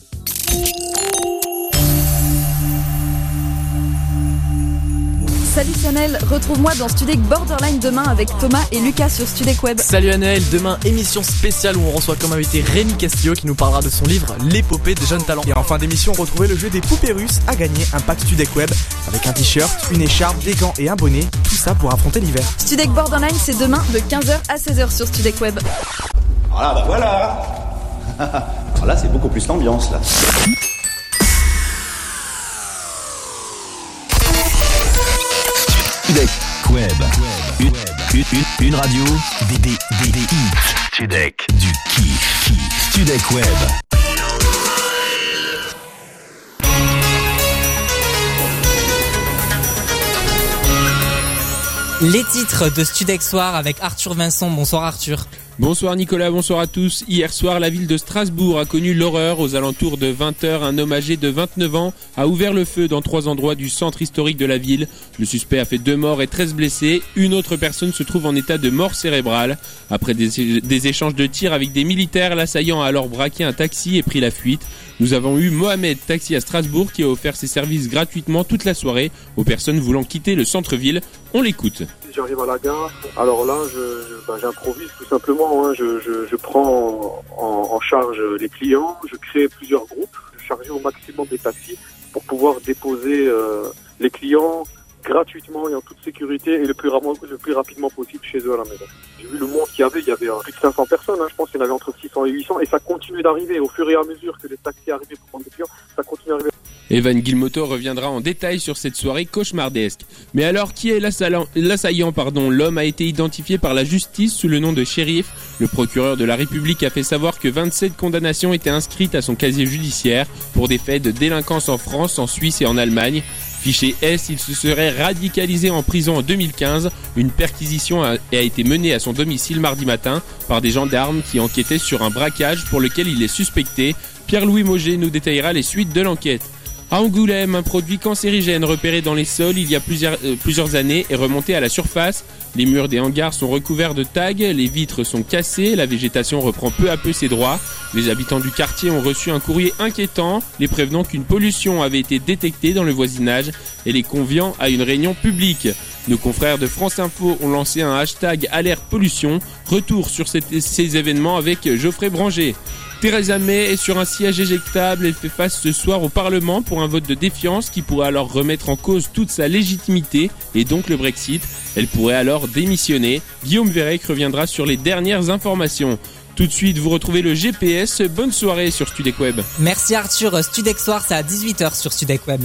Salut Chanel, retrouve-moi dans Studek Borderline demain avec Thomas et Lucas sur Studek Web. Salut Anaël, demain émission spéciale où on reçoit comme invité Rémi Castillo qui nous parlera de son livre L'épopée des jeunes talents. Et en fin d'émission, retrouvez le jeu des poupées russes à gagner un pack Studek Web avec un t-shirt, une écharpe, des gants et un bonnet. Tout ça pour affronter l'hiver. Studek Borderline, c'est demain de 15h à 16h sur Studek Web. Voilà, bah voilà Alors là, c'est beaucoup plus l'ambiance, là. Une, une, une radio, des, des, des, des hits. Studek. Du kiff. Studek Web. Les titres de Studec Soir avec Arthur Vincent. Bonsoir Arthur. Bonsoir Nicolas, bonsoir à tous. Hier soir, la ville de Strasbourg a connu l'horreur. Aux alentours de 20h, un homme âgé de 29 ans a ouvert le feu dans trois endroits du centre historique de la ville. Le suspect a fait deux morts et 13 blessés. Une autre personne se trouve en état de mort cérébrale. Après des, des échanges de tirs avec des militaires, l'assaillant a alors braqué un taxi et pris la fuite. Nous avons eu Mohamed Taxi à Strasbourg qui a offert ses services gratuitement toute la soirée aux personnes voulant quitter le centre-ville. On l'écoute. J'arrive à la gare, alors là, ben, j'improvise tout simplement. hein. Je, prends en, en charge les clients, je crée plusieurs groupes, je charge au maximum des taxis pour pouvoir déposer euh, les clients gratuitement et en toute sécurité et le plus, rapidement possible chez eux à la maison. J'ai vu le monde qu'il y avait, il y avait plus de 500 personnes, hein. je pense qu'il y en avait entre 600 et 800 et ça continue d'arriver au fur et à mesure que les taxis arrivaient pour prendre des clients, ça continue d'arriver. Evan Gilmoto reviendra en détail sur cette soirée cauchemardesque. Mais alors, qui est L'assaillant. L'homme a été identifié par la justice sous le nom de shérif? Le procureur de la République a fait savoir que 27 condamnations étaient inscrites à son casier judiciaire pour des faits de délinquance en France, en Suisse et en Allemagne. Fiché S, il se serait radicalisé en prison en 2015. Une perquisition a, été menée à son domicile mardi matin par des gendarmes qui enquêtaient sur un braquage pour lequel il est suspecté. Pierre-Louis Moget nous détaillera les suites de l'enquête. À Angoulême, un produit cancérigène repéré dans les sols il y a plusieurs, euh, plusieurs années est remonté à la surface. Les murs des hangars sont recouverts de tags, les vitres sont cassées, la végétation reprend peu à peu ses droits. Les habitants du quartier ont reçu un courrier inquiétant, les prévenant qu'une pollution avait été détectée dans le voisinage et les conviant à une réunion publique. Nos confrères de France Info ont lancé un hashtag alerte pollution. Retour sur ces événements avec Geoffrey Branger. Theresa May est sur un siège éjectable. Elle fait face ce soir au Parlement pour un vote de défiance qui pourrait alors remettre en cause toute sa légitimité et donc le Brexit. Elle pourrait alors démissionner. Guillaume Vérec reviendra sur les dernières informations. Tout de suite, vous retrouvez le GPS. Bonne soirée sur Studec Web. Merci Arthur, Studek Soir, c'est à 18h sur Studek Web.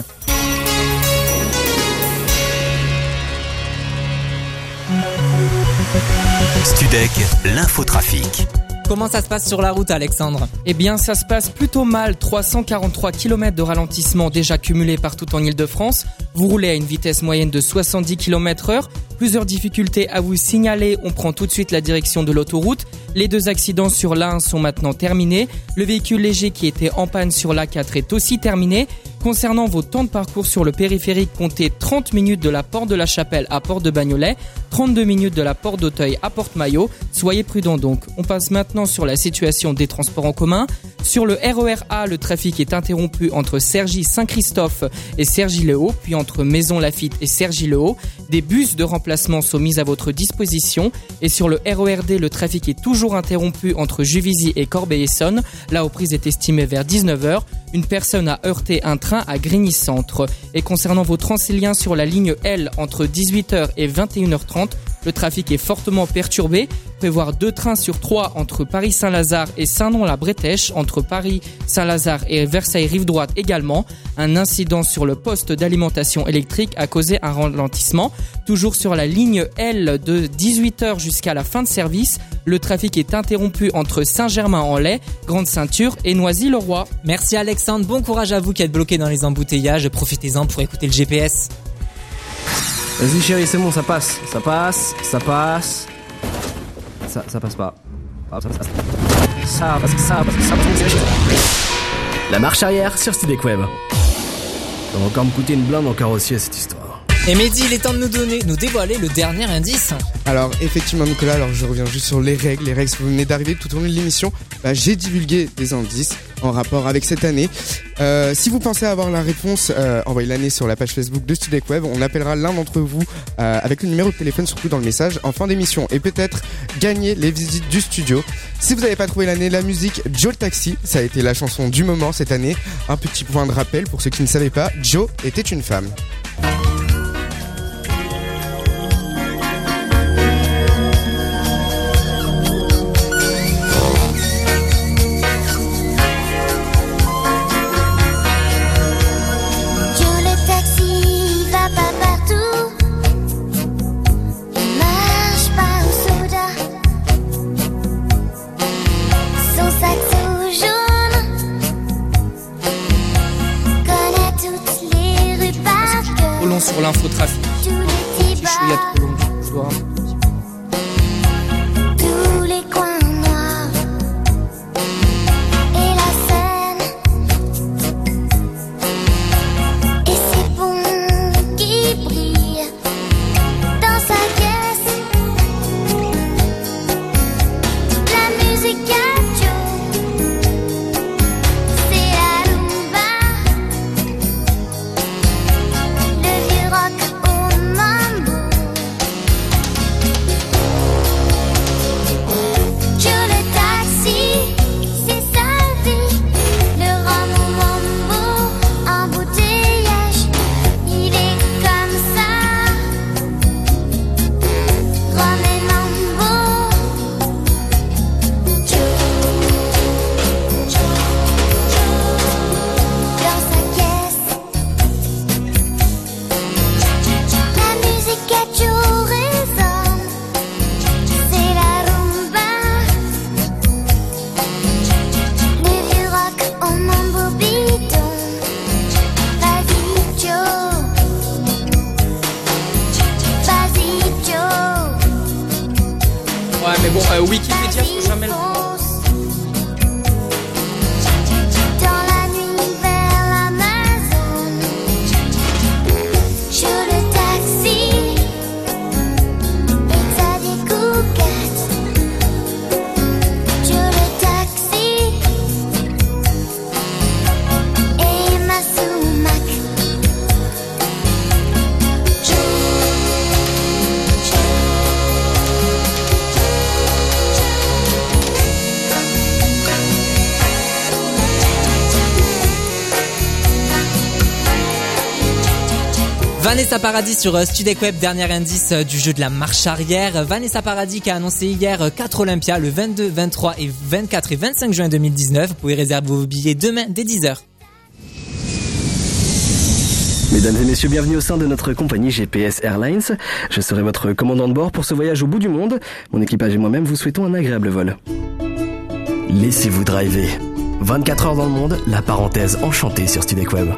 Studec, l'infotrafic. Comment ça se passe sur la route Alexandre Eh bien, ça se passe plutôt mal. 343 km de ralentissement déjà cumulés partout en Ile-de-France. Vous roulez à une vitesse moyenne de 70 km heure. Plusieurs difficultés à vous signaler. On prend tout de suite la direction de l'autoroute. Les deux accidents sur l'A1 sont maintenant terminés. Le véhicule léger qui était en panne sur l'A4 est aussi terminé. Concernant vos temps de parcours sur le périphérique, comptez 30 minutes de la Porte de la Chapelle à Porte de Bagnolet, 32 minutes de la Porte d'Auteuil à Porte-Maillot. Soyez prudents donc. On passe maintenant sur la situation des transports en commun. Sur le RER A, le trafic est interrompu entre Cergy-Saint-Christophe et Cergy-le-Haut, puis entre Maison Lafitte et Cergy-le-Haut. Des bus de remplacement sont mis à votre disposition. Et sur le RERD, le trafic est toujours interrompu entre Juvisy et Corbeil-Essonne. La reprise est estimée vers 19h. Une personne a heurté un train à Grigny-Centre. Et concernant vos transiliens sur la ligne L entre 18h et 21h30, le trafic est fortement perturbé. Prévoir deux trains sur trois entre Paris-Saint-Lazare et Saint-Nom-la-Bretèche, entre Paris-Saint-Lazare et Versailles-Rive droite également. Un incident sur le poste d'alimentation électrique a causé un ralentissement. Toujours sur la ligne L de 18h jusqu'à la fin de service, le trafic est interrompu entre Saint-Germain-en-Laye, Grande Ceinture et Noisy-le-Roi. Merci Alexandre, bon courage à vous qui êtes bloqués dans les embouteillages. Profitez-en pour écouter le GPS. Vas-y chérie, c'est bon, ça passe, ça passe, ça passe. Ça, ça passe pas. Ah, ça, ça, ça passe, ça passe, ça passe. La marche arrière sur Studek Web. Ça va encore me coûter une blinde en carrossier cette histoire. Et Mehdi, il est temps de nous donner, nous dévoiler le dernier indice. Alors effectivement Nicolas, alors je reviens juste sur les règles, les règles si vous venez d'arriver tout au long de l'émission, bah, j'ai divulgué des indices en rapport avec cette année. Euh, si vous pensez avoir la réponse, euh, envoyez l'année sur la page Facebook de Studek Web, on appellera l'un d'entre vous euh, avec le numéro de téléphone surtout dans le message en fin d'émission et peut-être gagner les visites du studio. Si vous n'avez pas trouvé l'année, la musique Joe Taxi, ça a été la chanson du moment cette année. Un petit point de rappel pour ceux qui ne savaient pas, Joe était une femme. Vanessa Paradis sur euh, Studek Web, dernier indice euh, du jeu de la marche arrière. Vanessa Paradis qui a annoncé hier 4 Olympia le 22, 23 et 24 et 25 juin 2019. Vous pouvez réserver vos billets demain dès 10h. Mesdames et messieurs, bienvenue au sein de notre compagnie GPS Airlines. Je serai votre commandant de bord pour ce voyage au bout du monde. Mon équipage et moi-même vous souhaitons un agréable vol. Laissez-vous driver. 24 heures dans le monde, la parenthèse enchantée sur Studek Web.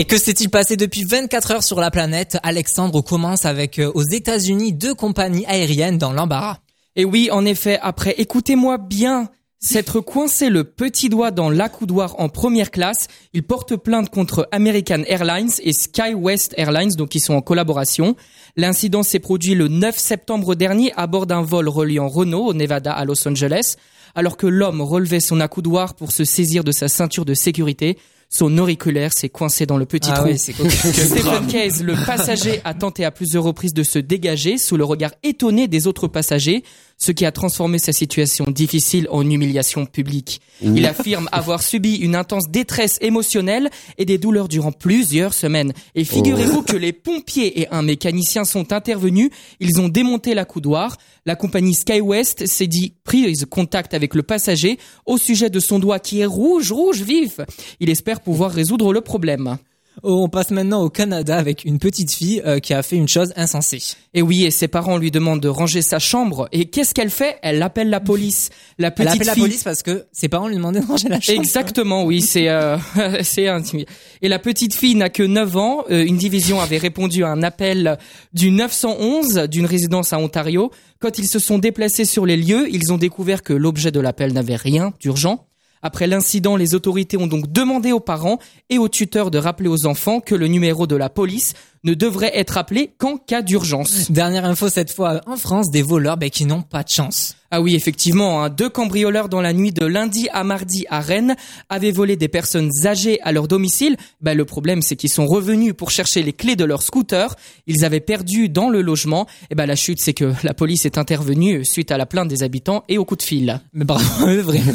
Et que s'est-il passé depuis 24 heures sur la planète? Alexandre commence avec euh, aux États-Unis deux compagnies aériennes dans l'embarras. Et oui, en effet, après écoutez-moi bien, s'être coincé le petit doigt dans l'accoudoir en première classe, il porte plainte contre American Airlines et SkyWest Airlines, donc qui sont en collaboration. L'incident s'est produit le 9 septembre dernier à bord d'un vol reliant Renault au Nevada à Los Angeles, alors que l'homme relevait son accoudoir pour se saisir de sa ceinture de sécurité. Son auriculaire s'est coincé dans le petit Ah trou. oui. Stephen Case, le passager, a tenté à plusieurs reprises de se dégager sous le regard étonné des autres passagers, ce qui a transformé sa situation difficile en humiliation publique. Il affirme avoir subi une intense détresse émotionnelle et des douleurs durant plusieurs semaines. Et figurez-vous que les pompiers et un mécanicien sont intervenus. Ils ont démonté l'accoudoir. La compagnie SkyWest s'est dit prise contact avec le passager au sujet de son doigt qui est rouge, rouge vif. Il espère pouvoir résoudre le problème. Oh, On passe maintenant au Canada avec une petite fille euh, qui a fait une chose insensée. Et oui, et ses parents lui demandent de ranger sa chambre. Et qu'est-ce qu'elle fait? Elle appelle la police. La Elle petite appelle la fille- police parce que ses parents lui demandaient de ranger la chambre. Exactement, oui, c'est euh, c'est intime. Et la petite fille n'a que 9 ans. Euh, une division avait répondu à un appel du 911 d'une résidence à Ontario. Quand ils se sont déplacés sur les lieux, ils ont découvert que l'objet de l'appel n'avait rien d'urgent. Après l'incident, les autorités ont donc demandé aux parents et aux tuteurs de rappeler aux enfants que le numéro de la police ne devrait être appelé qu'en cas d'urgence. Dernière info cette fois en France, des voleurs ben, qui n'ont pas de chance. Ah oui, effectivement, hein, deux cambrioleurs dans la nuit de lundi à mardi à Rennes avaient volé des personnes âgées à leur domicile. Ben, le problème, c'est qu'ils sont revenus pour chercher les clés de leur scooter. Ils avaient perdu dans le logement. Et ben, la chute, c'est que la police est intervenue suite à la plainte des habitants et au coup de fil. Mais bravo, vraiment.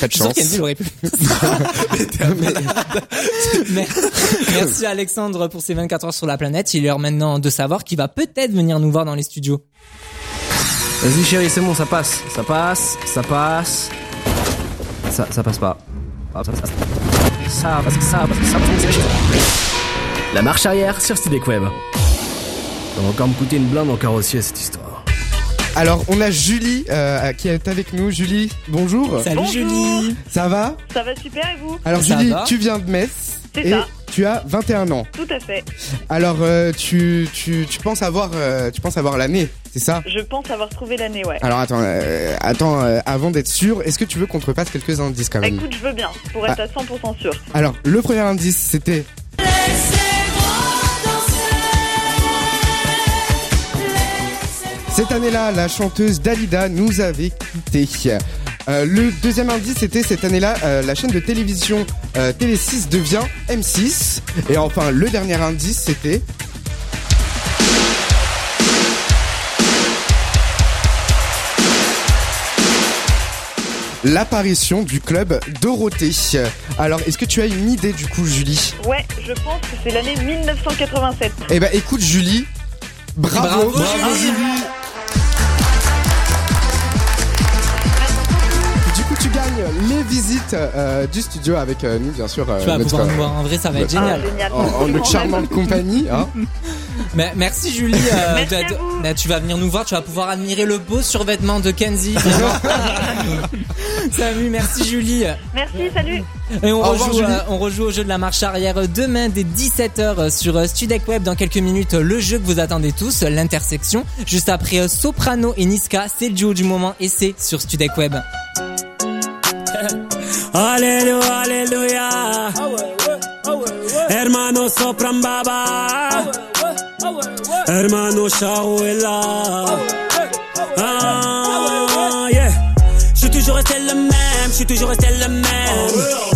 Pas de chance. Mais- Merci Alexandre pour ces 24 heures sur la planète. Il est l'heure maintenant de savoir qui va peut-être venir nous voir dans les studios. Vas-y chérie, c'est bon, ça passe. Ça passe, ça passe. Ça, ça passe pas. Ah, ça, ça, ça passe, ça passe, ça passe. La marche arrière sur Studek Web. Ça va encore me coûter une blinde en carrossier cette histoire. Alors, on a Julie euh, qui est avec nous. Julie, bonjour. Salut Bonjour. Julie. Ça va? Ça va super et vous? Alors Ça Julie, va tu viens de Metz C'est et ça. tu as 21 ans. Tout à fait. Alors euh, tu, tu, tu penses avoir euh, tu penses avoir l'année, c'est ça? Je pense avoir trouvé l'année, ouais. Alors attends, euh, attends euh, avant d'être sûr, est-ce que tu veux qu'on te repasse quelques indices quand même? Écoute, je veux bien, pour être à 100% sûr. Alors, le premier indice c'était Cette année-là, la chanteuse Dalida nous avait quittés. Euh, le deuxième indice, c'était cette année-là, euh, la chaîne de télévision euh, Télé6 devient M6. Et enfin, le dernier indice, c'était l'apparition du club Dorothée. Alors, est-ce que tu as une idée du coup, Julie? Ouais, je pense que c'est l'année 1987. Eh ben, écoute, Julie, bravo, Bravo, Julie. Les visites euh, du studio avec euh, nous, bien sûr. euh, Tu vas notre- pouvoir nous voir en vrai, ça va être génial. Ah, génial. en, en notre charmante compagnie. Hein. Mais merci Julie. euh, Merci de- à de- vous. tu vas venir nous voir, tu vas pouvoir admirer le beau survêtement de Kenzie. Salut, merci Julie. Merci, salut. Et on revoir, rejoue, Julie. euh, on rejoue au jeu de la marche arrière demain dès 17h sur euh, Studek Web. Dans quelques minutes, le jeu que vous attendez tous, l'intersection. Juste après euh, Soprano et Niska, c'est le duo du moment et c'est sur Studek Web. Alléluia, alléluia. Hermano sopran baba. Hermano Shawela. Ah, yeah. Je suis toujours resté le même, je suis toujours resté le même.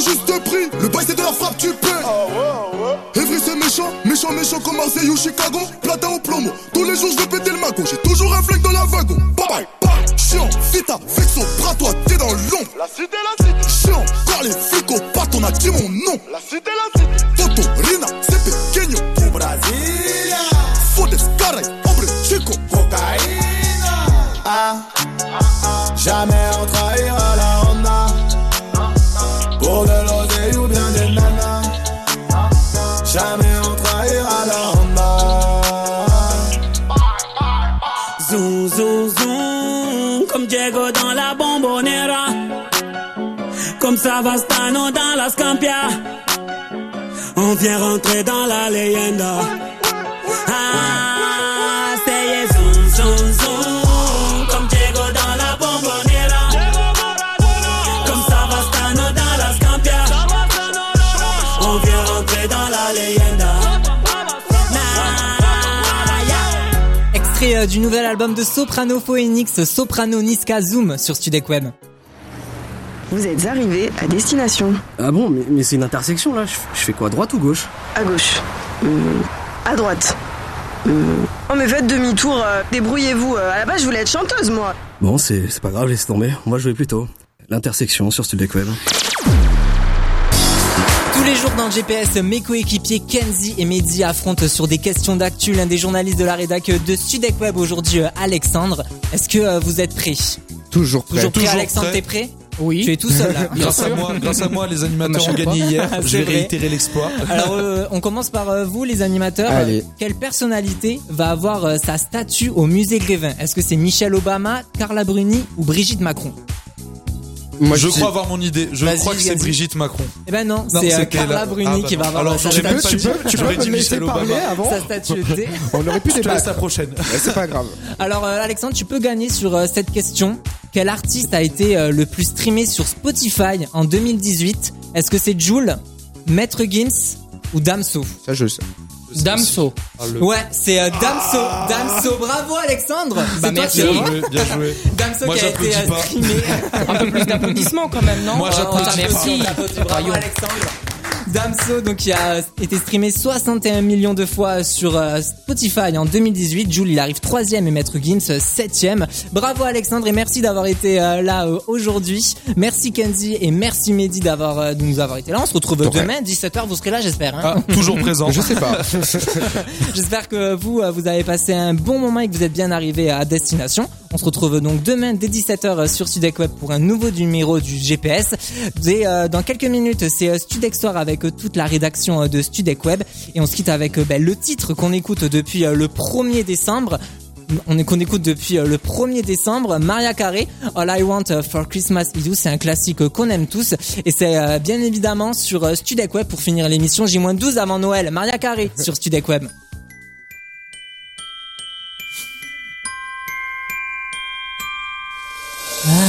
le juste prix, le bail c'est de la frappe, tu paies. Evry c'est méchant, méchant, méchant comme Marseille ou Chicago. Platin au plomo, tous les jours je vais péter le mago. J'ai toujours un flingue dans la wagon. Bye bye, bye. Chiant, vita, vexo, bras toi, t'es dans l'ombre. La cité, la cité. Chiant, quand les flics au pattes, on a dit mon nom. La cité, la cité. On vient rentrer dans la leyenda. Ah, c'est zoom, zoom, zoom, comme Diego dans la bombonera. Comme Savastano dans la Scampia. On vient rentrer dans la leyenda. Extrait euh, du nouvel album de Soprano Phoenix, Soprano Niska Zoom sur Studek Web. Vous êtes arrivé à destination. Ah bon, mais, mais c'est une intersection là, je, je fais quoi, droite ou gauche? À gauche. Euh, à droite. Euh, Oh mais faites demi-tour, euh, débrouillez-vous. Euh, à la base je voulais être chanteuse moi. Bon, c'est c'est pas grave, laisse tomber. Moi je vais plutôt. L'intersection sur Studek Web. Tous les jours dans le GPS, mes coéquipiers Kenzie et Mehdi affrontent sur des questions d'actu l'un des journalistes de la rédac de Studek Web aujourd'hui, Alexandre. Est-ce que vous êtes prêts? Toujours prêt. Toujours prêt, Toujours Alexandre, prêt. t'es prêt? Oui. Tu es tout seul là. grâce à moi, grâce à moi, les animateurs On ont gagné hier. C'est Je vais réitérer l'exploit. Alors, euh, on commence par euh, vous, les animateurs. Allez. Quelle personnalité va avoir euh, sa statue au musée Grévin? Est-ce que c'est Michelle Obama, Carla Bruni ou Brigitte Macron? Je, crois avoir mon idée. Je crois que c'est. Brigitte Macron. Eh ben non, Non, c'est euh, Carla Ah, Bruni bah qui va avoir Alors, sa j'aurais même statue. pas dit- j'aurais dit Michelle Obama. Sa statueté. On aurait pu Je te débattre. laisse la prochaine. C'est pas grave. Alors euh, Alexandre, tu peux gagner sur euh, cette question. Quel artiste a été euh, le plus streamé sur Spotify en 2018 Est-ce que c'est Joule, Maître Gims ou Damso? Ça je sais. Damso. Ouais, c'est euh, Damso. Damso, bravo Alexandre. Toi merci. Bien joué, bien joué. Damso Moi, qui a été euh, streamé. Un peu plus d'applaudissements quand même, non? Moi, j'applaudis Ah, merci. Bravo. Alexandre. Damso, donc qui a été streamé 61 millions de fois sur euh, Spotify en 2018. Jules, il arrive troisième et Maître Gims euh, septième. Bravo Alexandre et merci d'avoir été euh, là aujourd'hui. Merci Kenzie et merci Mehdi d'avoir de nous avoir été là. On se retrouve demain 17h. Vous serez là, j'espère. hein Ah, toujours présent. Je sais pas. J'espère que vous, vous avez passé un bon moment et que vous êtes bien arrivé à destination. On se retrouve donc demain dès 17h sur Studek Web pour un nouveau numéro du GPS. Et, euh, dans quelques minutes, c'est euh, Studek Soir avec euh, toute la rédaction euh, de Studek Web. Et on se quitte avec euh, ben, le titre qu'on écoute depuis euh, le 1er décembre. On est qu'on écoute depuis euh, le 1er décembre, Maria Carey, All I Want euh, for Christmas Is You, c'est un classique euh, qu'on aime tous et c'est euh, bien évidemment sur euh, Studek Web pour finir l'émission J-12 avant Noël, Maria Carey sur Studek Web.